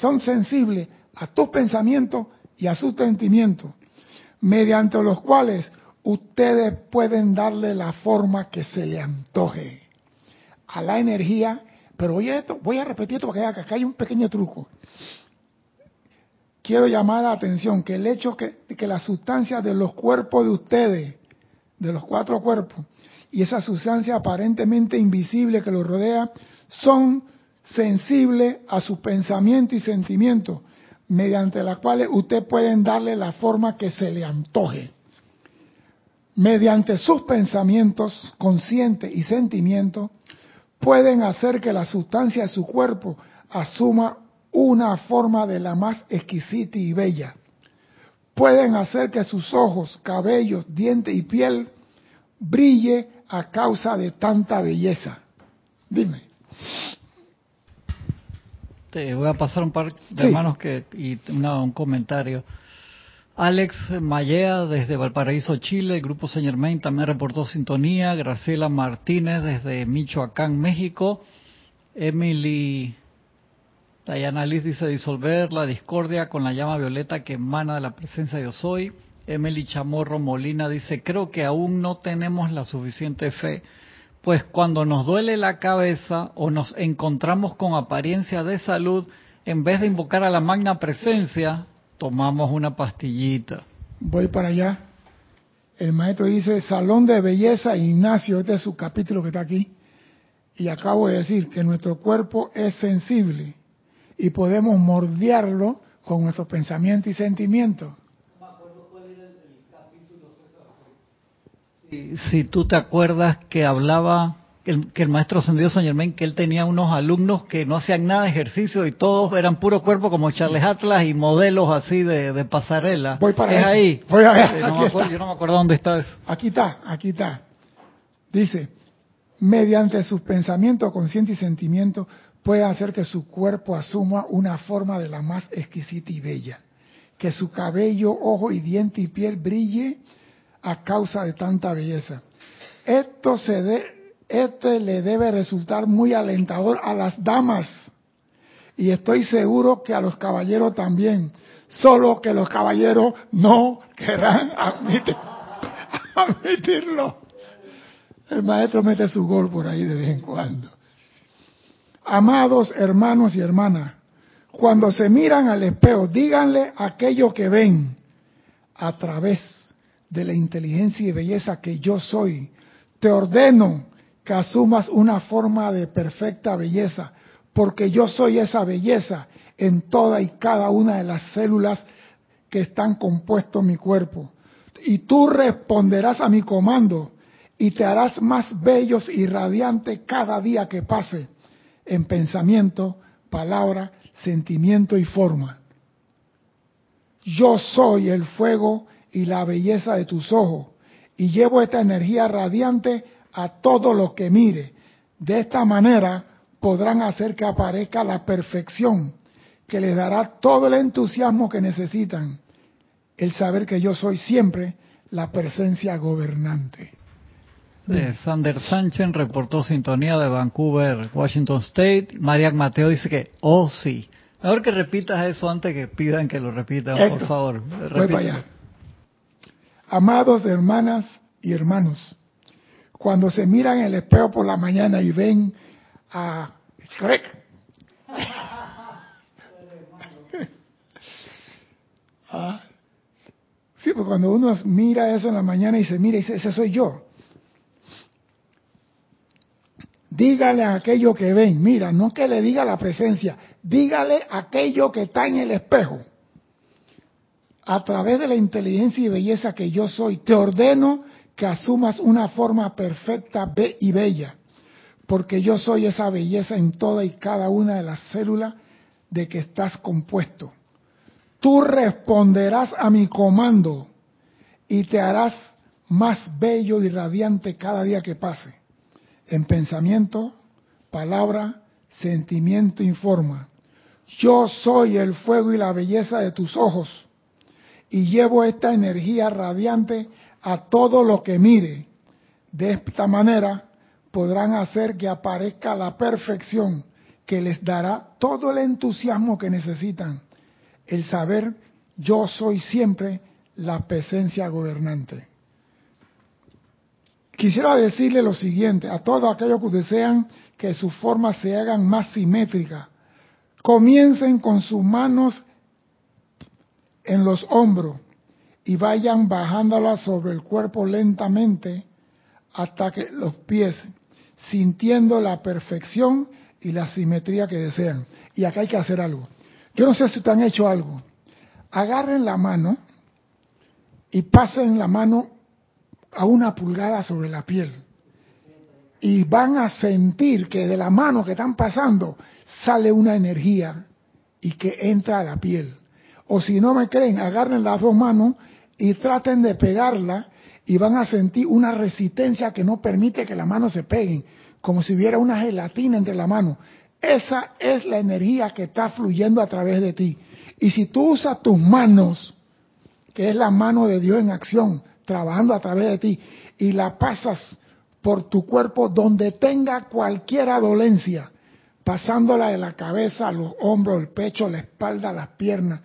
son sensibles a tus pensamientos y a sus sentimientos, mediante los cuales ustedes pueden darle la forma que se le antoje a la energía. Pero voy a, esto, voy a repetir esto porque acá hay un pequeño truco. Quiero llamar la atención que el hecho que, que la sustancia de los cuerpos de ustedes, de los cuatro cuerpos, y esa sustancia aparentemente invisible que los rodea, son sensible a su pensamiento y sentimiento, mediante la cuales usted pueden darle la forma que se le antoje. Mediante sus pensamientos conscientes y sentimientos, pueden hacer que la sustancia de su cuerpo asuma una forma de la más exquisita y bella. Pueden hacer que sus ojos, cabellos, dientes y piel brille a causa de tanta belleza. Dime voy a pasar un par de hermanos que, y un comentario. Alex Mallea desde Valparaíso, Chile, el Grupo Señor Main también reportó sintonía. Graciela Martínez desde Michoacán, México. Emily Diana Liz dice disolver la discordia con la llama violeta que emana de la presencia de Yo Soy. Emily Chamorro Molina dice creo que aún no tenemos la suficiente fe pues cuando nos duele la cabeza o nos encontramos con apariencia de salud, en vez de invocar a la magna presencia, tomamos una pastillita. Voy para allá. El maestro dice, Salón de Belleza Ignacio, este es su capítulo que está aquí. Y acabo de decir que nuestro cuerpo es sensible y podemos mordearlo con nuestros pensamientos y sentimientos. Si tú te acuerdas que hablaba que el, maestro ascendido San Germain, que él tenía unos alumnos que no hacían nada de ejercicio y todos eran puro cuerpo como Charles Atlas y modelos así de, pasarela. Voy para es ahí. Voy a ver. yo no me acuerdo dónde está eso. Aquí está, aquí está. Dice, mediante sus pensamientos, conscientes y sentimientos, puede hacer que su cuerpo asuma una forma de la más exquisita y bella. Que su cabello, ojo y diente y piel brille a causa de tanta belleza. Esto se de, este le debe resultar muy alentador a las damas y estoy seguro que a los caballeros también, solo que los caballeros no querrán admitirlo. El maestro mete su gol por ahí de vez en cuando. Amados hermanos y hermanas, cuando se miran al espejo, díganle aquello que ven a través de la inteligencia y belleza que yo soy, te ordeno que asumas una forma de perfecta belleza, porque yo soy esa belleza en toda y cada una de las células que están compuestos mi cuerpo. Y tú responderás a mi comando y te harás más bellos y radiante cada día que pase en pensamiento, palabra, sentimiento y forma. Yo soy el fuego y la belleza de tus ojos, y llevo esta energía radiante a todo lo que mire. De esta manera podrán hacer que aparezca la perfección, que les dará todo el entusiasmo que necesitan, el saber que yo soy siempre la presencia gobernante. Sander Sánchez reportó sintonía de Vancouver, Washington State. Marian Mateo dice que, oh sí. Mejor que repitas eso antes que pidan que lo repitan, por favor. Voy para allá. Amados hermanas y hermanos, cuando se miran el espejo por la mañana y ven a Shrek, ah, sí, pues cuando uno mira eso en la mañana y se mira y dice, ese soy yo. Dígale a aquello que ven, mira, no que le diga la presencia, dígale aquello que está en el espejo. A través de la inteligencia y belleza que yo soy, te ordeno que asumas una forma perfecta y bella, porque yo soy esa belleza en toda y cada una de las células de que estás compuesto. Tú responderás a mi comando y te harás más bello y radiante cada día que pase en pensamiento, palabra, sentimiento y forma. Yo soy el fuego y la belleza de tus ojos y llevo esta energía radiante a todo lo que mire. De esta manera podrán hacer que aparezca la perfección que les dará todo el entusiasmo que necesitan. El saber yo soy siempre la presencia gobernante. Quisiera decirle lo siguiente a todos aquellos que desean que sus formas se hagan más simétricas. Comiencen con sus manos en los hombros y vayan bajándolas sobre el cuerpo lentamente hasta que los pies, sintiendo la perfección y la simetría que desean. Y acá hay que hacer algo. Yo no sé si te han hecho algo. Agarren la mano y pasen la mano a una pulgada sobre la piel. Y van a sentir que de la mano que están pasando sale una energía y que entra a la piel. O si no me creen, agarren las dos manos y traten de pegarla y van a sentir una resistencia que no permite que las manos se peguen, como si hubiera una gelatina entre la mano. Esa es la energía que está fluyendo a través de ti. Y si tú usas tus manos, que es la mano de Dios en acción, trabajando a través de ti y la pasas por tu cuerpo donde tenga cualquier dolencia, pasándola de la cabeza los hombros, el pecho, la espalda, las piernas,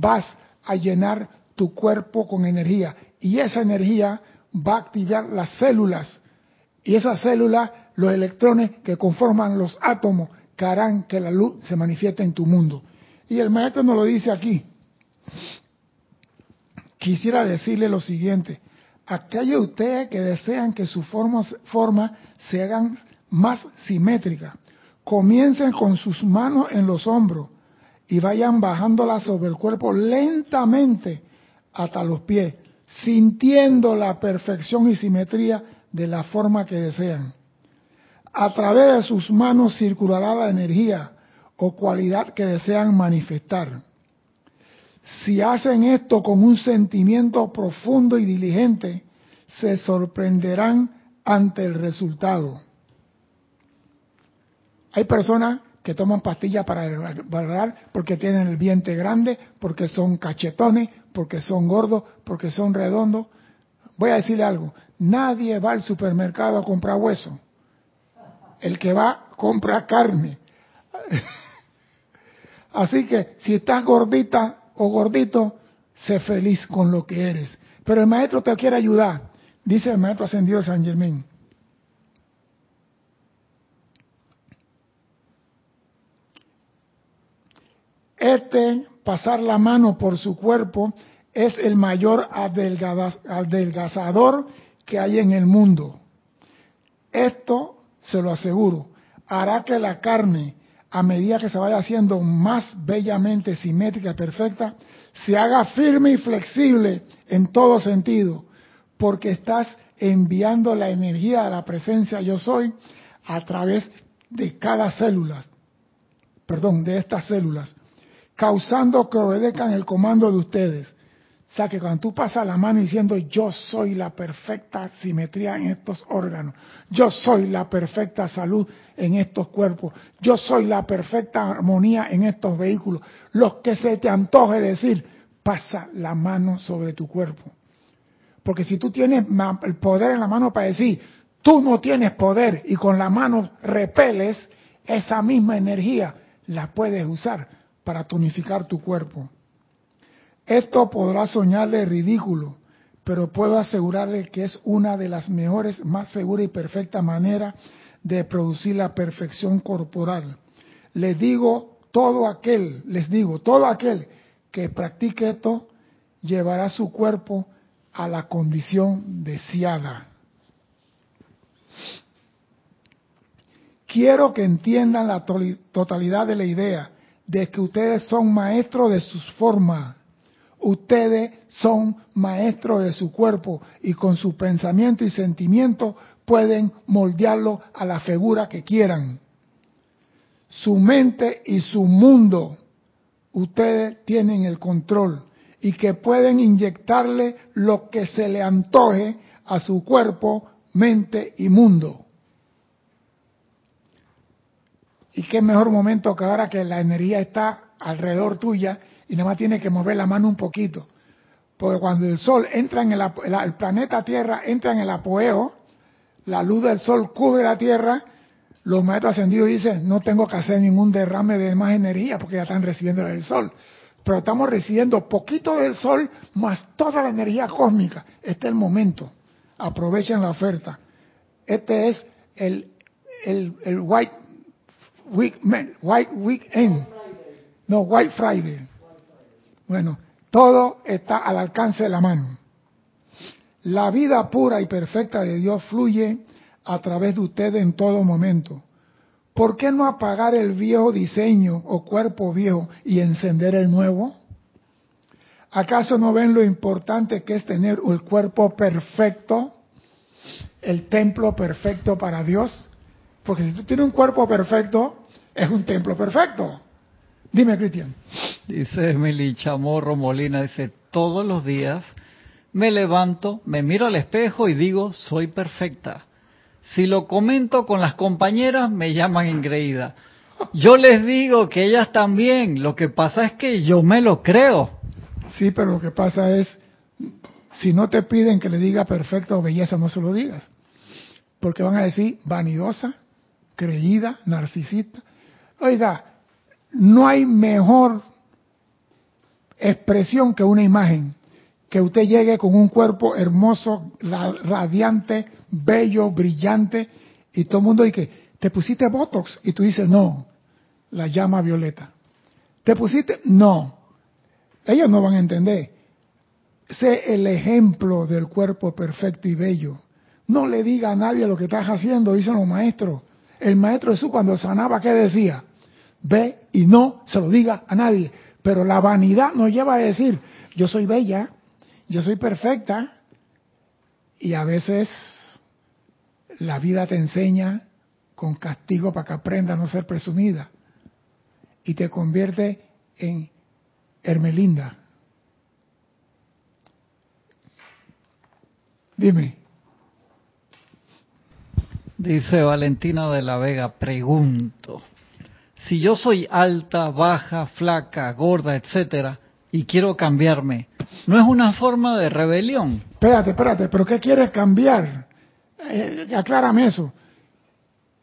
vas a llenar tu cuerpo con energía y esa energía va a activar las células y esas células, los electrones que conforman los átomos, que harán que la luz se manifieste en tu mundo. Y el maestro nos lo dice aquí quisiera decirle lo siguiente. Aquellos de ustedes que desean que su forma, forma se hagan más simétrica, comiencen con sus manos en los hombros y vayan bajándola sobre el cuerpo lentamente hasta los pies, sintiendo la perfección y simetría de la forma que desean. A través de sus manos circulará la energía o cualidad que desean manifestar. Si hacen esto con un sentimiento profundo y diligente, se sorprenderán ante el resultado. Hay personas que toman pastillas para agarrar porque tienen el vientre grande, porque son cachetones, porque son gordos, porque son redondos. Voy a decirle algo, nadie va al supermercado a comprar hueso. El que va compra carne. Así que si estás gordita, o gordito, sé feliz con lo que eres. Pero el maestro te quiere ayudar, dice el maestro ascendido San Germán. Este pasar la mano por su cuerpo es el mayor adelgazador que hay en el mundo. Esto, se lo aseguro, hará que la carne a medida que se vaya haciendo más bellamente simétrica, perfecta, se haga firme y flexible en todo sentido, porque estás enviando la energía de la presencia yo soy a través de cada célula, perdón, de estas células, causando que obedezcan el comando de ustedes. O sea que cuando tú pasas la mano diciendo yo soy la perfecta simetría en estos órganos, yo soy la perfecta salud en estos cuerpos, yo soy la perfecta armonía en estos vehículos, los que se te antoje decir, pasa la mano sobre tu cuerpo. Porque si tú tienes el poder en la mano para decir, tú no tienes poder y con la mano repeles, esa misma energía la puedes usar para tonificar tu cuerpo. Esto podrá soñarle ridículo, pero puedo asegurarle que es una de las mejores, más seguras y perfectas maneras de producir la perfección corporal. Les digo, todo aquel, les digo, todo aquel que practique esto llevará su cuerpo a la condición deseada. Quiero que entiendan la totalidad de la idea de que ustedes son maestros de sus formas. Ustedes son maestros de su cuerpo y con su pensamiento y sentimiento pueden moldearlo a la figura que quieran. Su mente y su mundo, ustedes tienen el control y que pueden inyectarle lo que se le antoje a su cuerpo, mente y mundo. Y qué mejor momento que ahora que la energía está alrededor tuya y nada más tienes que mover la mano un poquito. Porque cuando el sol entra en el, el planeta Tierra entra en el apogeo, la luz del sol cubre la Tierra, los maestros ascendidos dicen, no tengo que hacer ningún derrame de más energía porque ya están recibiendo del sol. Pero estamos recibiendo poquito del sol más toda la energía cósmica. Este es el momento. Aprovechen la oferta. Este es el, el, el White, week, White Weekend. No, White Friday. Bueno, todo está al alcance de la mano. La vida pura y perfecta de Dios fluye a través de ustedes en todo momento. ¿Por qué no apagar el viejo diseño o cuerpo viejo y encender el nuevo? ¿Acaso no ven lo importante que es tener el cuerpo perfecto, el templo perfecto para Dios? Porque si tú tienes un cuerpo perfecto, es un templo perfecto. Dime, Cristian. Dice Emily Chamorro Molina, dice, todos los días me levanto, me miro al espejo y digo, soy perfecta. Si lo comento con las compañeras, me llaman engreída. Yo les digo que ellas también, lo que pasa es que yo me lo creo. Sí, pero lo que pasa es, si no te piden que le diga perfecta o belleza, no se lo digas. Porque van a decir vanidosa, creída, narcisista. Oiga, no hay mejor expresión que una imagen que usted llegue con un cuerpo hermoso, radiante, bello, brillante, y todo el mundo dice, ¿te pusiste Botox? Y tú dices, no, la llama violeta. ¿Te pusiste? No. Ellos no van a entender. Sé el ejemplo del cuerpo perfecto y bello. No le diga a nadie lo que estás haciendo, dicen los maestros. El maestro Jesús cuando sanaba, ¿qué decía? Ve y no se lo diga a nadie. Pero la vanidad nos lleva a decir, yo soy bella, yo soy perfecta y a veces la vida te enseña con castigo para que aprenda a no ser presumida y te convierte en Hermelinda. Dime. Dice Valentina de la Vega, pregunto, si yo soy alta, baja, flaca, gorda, etcétera, y quiero cambiarme, ¿no es una forma de rebelión? Espérate, espérate, ¿pero qué quieres cambiar? Eh, aclárame eso.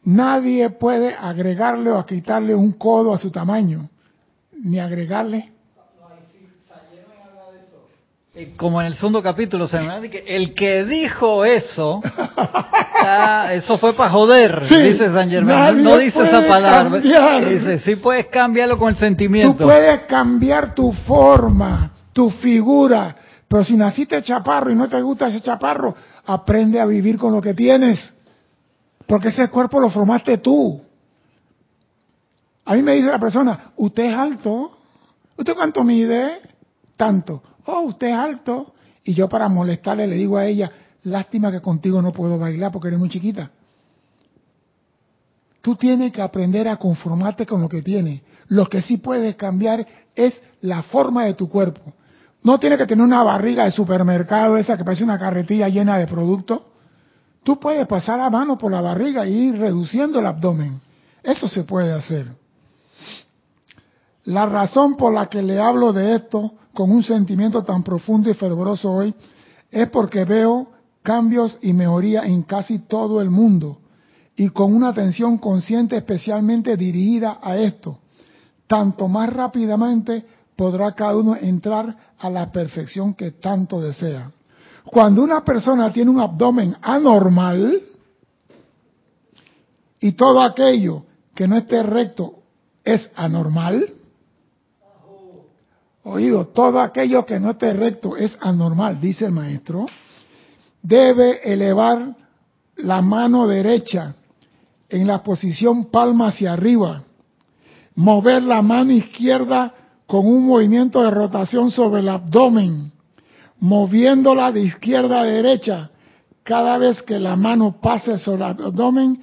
Nadie puede agregarle o quitarle un codo a su tamaño, ni agregarle como en el segundo capítulo se me que el que dijo eso, eso fue para joder, dice San Germán. No, dice esa palabra. Dice, sí puedes cambiarlo con el sentimiento. Tú puedes cambiar tu forma, tu figura, pero si naciste chaparro y no te gusta ese chaparro, aprende a vivir con lo que tienes. Porque ese cuerpo lo formaste tú. A mí me dice la persona, usted es alto. ¿Usted cuánto mide? Tanto oh, usted es alto. Y yo para molestarle le digo a ella, lástima que contigo no puedo bailar porque eres muy chiquita. Tú tienes que aprender a conformarte con lo que tienes. Lo que sí puedes cambiar es la forma de tu cuerpo. No tienes que tener una barriga de supermercado, esa que parece una carretilla llena de productos. Tú puedes pasar la mano por la barriga y ir reduciendo el abdomen. Eso se puede hacer. La razón por la que le hablo de esto con un sentimiento tan profundo y fervoroso hoy es porque veo cambios y mejoría en casi todo el mundo y con una atención consciente especialmente dirigida a esto. Tanto más rápidamente podrá cada uno entrar a la perfección que tanto desea. Cuando una persona tiene un abdomen anormal y todo aquello que no esté recto es anormal, oído, todo aquello que no esté recto es anormal, dice el maestro, debe elevar la mano derecha en la posición palma hacia arriba, mover la mano izquierda con un movimiento de rotación sobre el abdomen, moviéndola de izquierda a derecha. Cada vez que la mano pase sobre el abdomen,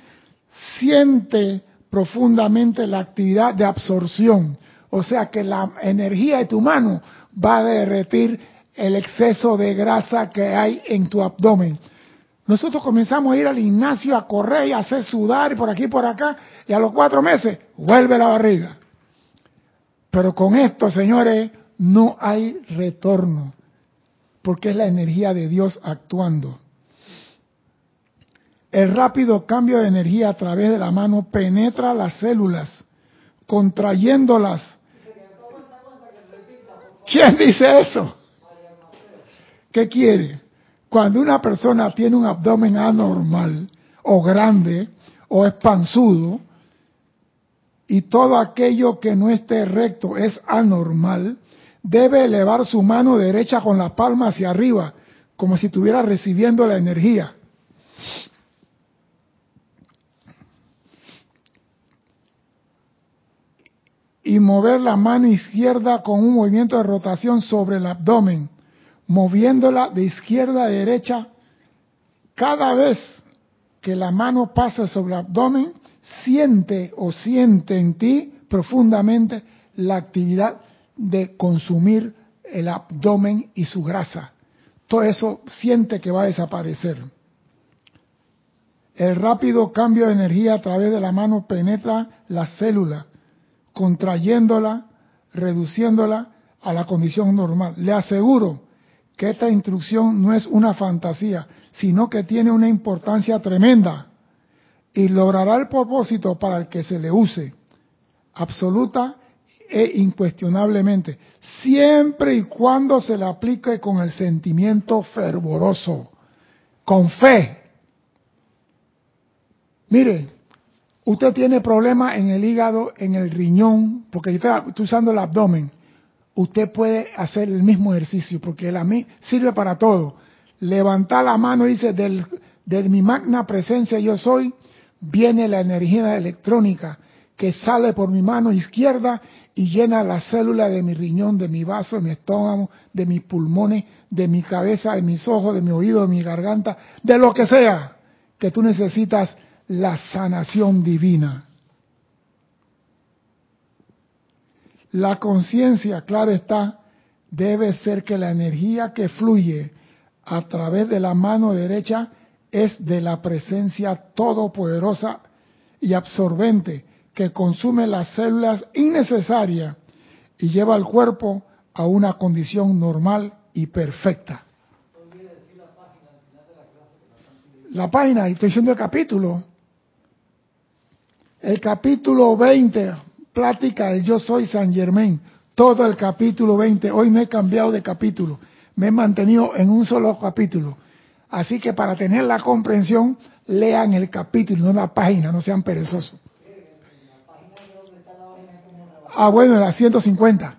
siente profundamente la actividad de absorción. O sea que la energía de tu mano va a derretir el exceso de grasa que hay en tu abdomen. Nosotros comenzamos a ir al gimnasio a correr y a hacer sudar por aquí y por acá, y a los cuatro meses vuelve la barriga. Pero con esto, señores, no hay retorno, porque es la energía de Dios actuando. El rápido cambio de energía a través de la mano penetra las células, contrayéndolas. ¿Quién dice eso? ¿Qué quiere? Cuando una persona tiene un abdomen anormal o grande o expansudo y todo aquello que no esté recto es anormal, debe elevar su mano derecha con la palma hacia arriba, como si estuviera recibiendo la energía. Y mover la mano izquierda con un movimiento de rotación sobre el abdomen moviéndola de izquierda a derecha, cada vez que la mano pasa sobre el abdomen, siente o siente en ti profundamente la actividad de consumir el abdomen y su grasa. Todo eso siente que va a desaparecer. El rápido cambio de energía a través de la mano penetra la célula, contrayéndola, reduciéndola a la condición normal. Le aseguro que esta instrucción no es una fantasía, sino que tiene una importancia tremenda y logrará el propósito para el que se le use, absoluta e incuestionablemente, siempre y cuando se le aplique con el sentimiento fervoroso, con fe. Mire, usted tiene problemas en el hígado, en el riñón, porque está usando el abdomen usted puede hacer el mismo ejercicio, porque la sirve para todo. Levantar la mano y dice, del, de mi magna presencia yo soy, viene la energía electrónica que sale por mi mano izquierda y llena la célula de mi riñón, de mi vaso, de mi estómago, de mis pulmones, de mi cabeza, de mis ojos, de mi oído, de mi garganta, de lo que sea que tú necesitas la sanación divina. La conciencia, claro está, debe ser que la energía que fluye a través de la mano derecha es de la presencia todopoderosa y absorbente que consume las células innecesarias y lleva al cuerpo a una condición normal y perfecta. La página, intención del capítulo. El capítulo 20, plática del Yo Soy San Germain, todo el capítulo 20. Hoy no he cambiado de capítulo, me he mantenido en un solo capítulo. Así que para tener la comprensión, lean el capítulo, no la página, no sean perezosos. Ah, bueno, la 150.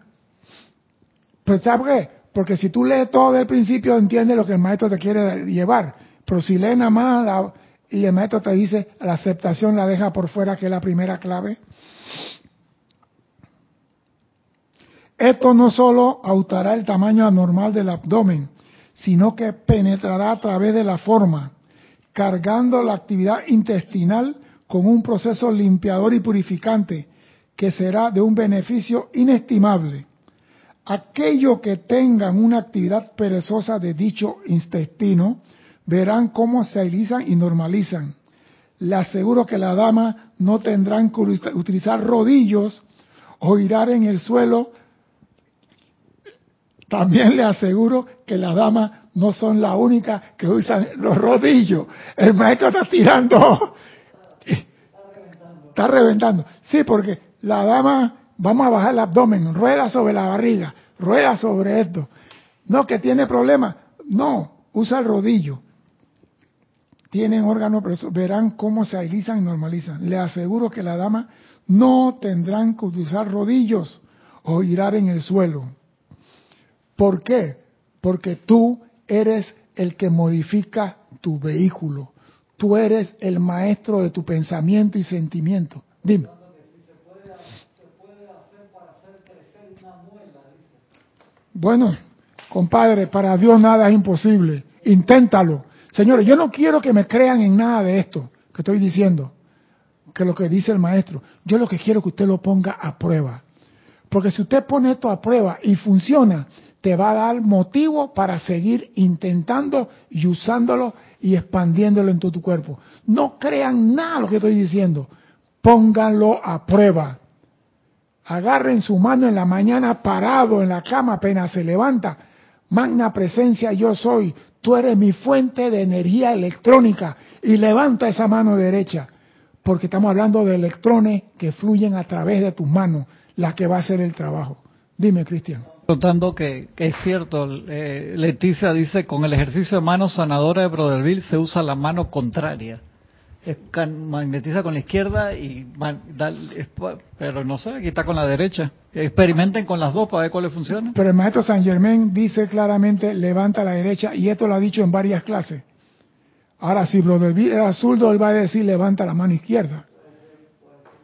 Pues ¿sabes qué? Porque si tú lees todo del principio, entiendes lo que el maestro te quiere llevar. Pero si lees nada más y el maestro te dice, la aceptación la deja por fuera, que es la primera clave, Esto no solo autará el tamaño anormal del abdomen, sino que penetrará a través de la forma, cargando la actividad intestinal con un proceso limpiador y purificante que será de un beneficio inestimable. Aquellos que tengan una actividad perezosa de dicho intestino verán cómo se alistan y normalizan. Le aseguro que la dama no tendrán que utilizar rodillos oirá en el suelo. También le aseguro que las damas no son las únicas que usan los rodillos. El maestro está tirando, está reventando. Sí, porque la dama, vamos a bajar el abdomen, rueda sobre la barriga, rueda sobre esto. No, que tiene problemas. No, usa el rodillo. Tienen órganos, verán cómo se agilizan y normalizan. Le aseguro que la dama no tendrán que usar rodillos o girar en el suelo. ¿Por qué? Porque tú eres el que modifica tu vehículo. Tú eres el maestro de tu pensamiento y sentimiento. Dime. Bueno, compadre, para Dios nada es imposible. Inténtalo. Señores, yo no quiero que me crean en nada de esto que estoy diciendo, que lo que dice el maestro. Yo lo que quiero es que usted lo ponga a prueba. Porque si usted pone esto a prueba y funciona, te va a dar motivo para seguir intentando y usándolo y expandiéndolo en todo tu cuerpo. No crean nada lo que estoy diciendo. Pónganlo a prueba. Agarren su mano en la mañana parado en la cama apenas se levanta. Magna presencia yo soy. Tú eres mi fuente de energía electrónica. Y levanta esa mano derecha. Porque estamos hablando de electrones que fluyen a través de tus manos, la que va a hacer el trabajo. Dime, Cristian. Notando que, es cierto, eh, Leticia dice, con el ejercicio de mano sanadora de Broderville se usa la mano contraria. Magnetiza con la izquierda y pero no sé, aquí está con la derecha. Experimenten con las dos para ver cuál les funciona. Pero el maestro San Germain dice claramente, levanta la derecha, y esto lo ha dicho en varias clases. Ahora, si Broderville era zurdo, él va a decir, levanta la mano izquierda.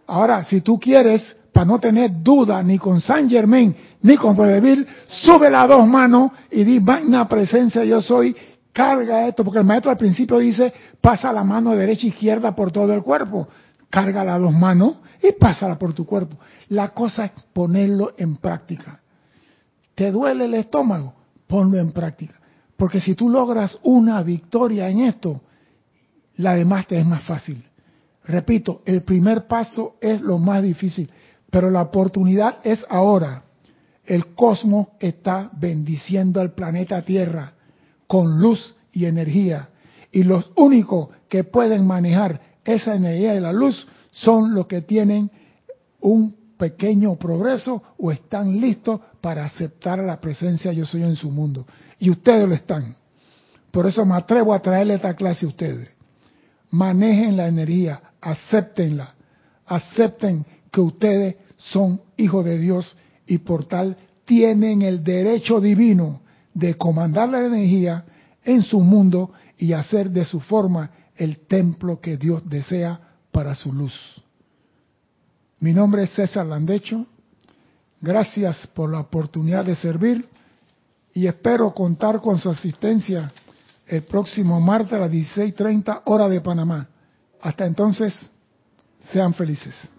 Ahora, si tú quieres para no tener duda ni con San Germain ni con Redeville, sube las dos manos y di magna presencia yo soy, carga esto, porque el maestro al principio dice, pasa la mano derecha e izquierda por todo el cuerpo, carga las dos manos y pásala por tu cuerpo. La cosa es ponerlo en práctica. ¿Te duele el estómago? Ponlo en práctica. Porque si tú logras una victoria en esto, la demás te es más fácil. Repito, el primer paso es lo más difícil. Pero la oportunidad es ahora. El cosmos está bendiciendo al planeta Tierra con luz y energía. Y los únicos que pueden manejar esa energía de la luz son los que tienen un pequeño progreso o están listos para aceptar la presencia yo soy en su mundo. Y ustedes lo están. Por eso me atrevo a traerle esta clase a ustedes. Manejen la energía, acéptenla, acepten que ustedes son hijos de Dios y por tal tienen el derecho divino de comandar la energía en su mundo y hacer de su forma el templo que Dios desea para su luz. Mi nombre es César Landecho. Gracias por la oportunidad de servir y espero contar con su asistencia el próximo martes a las 16.30 hora de Panamá. Hasta entonces, sean felices.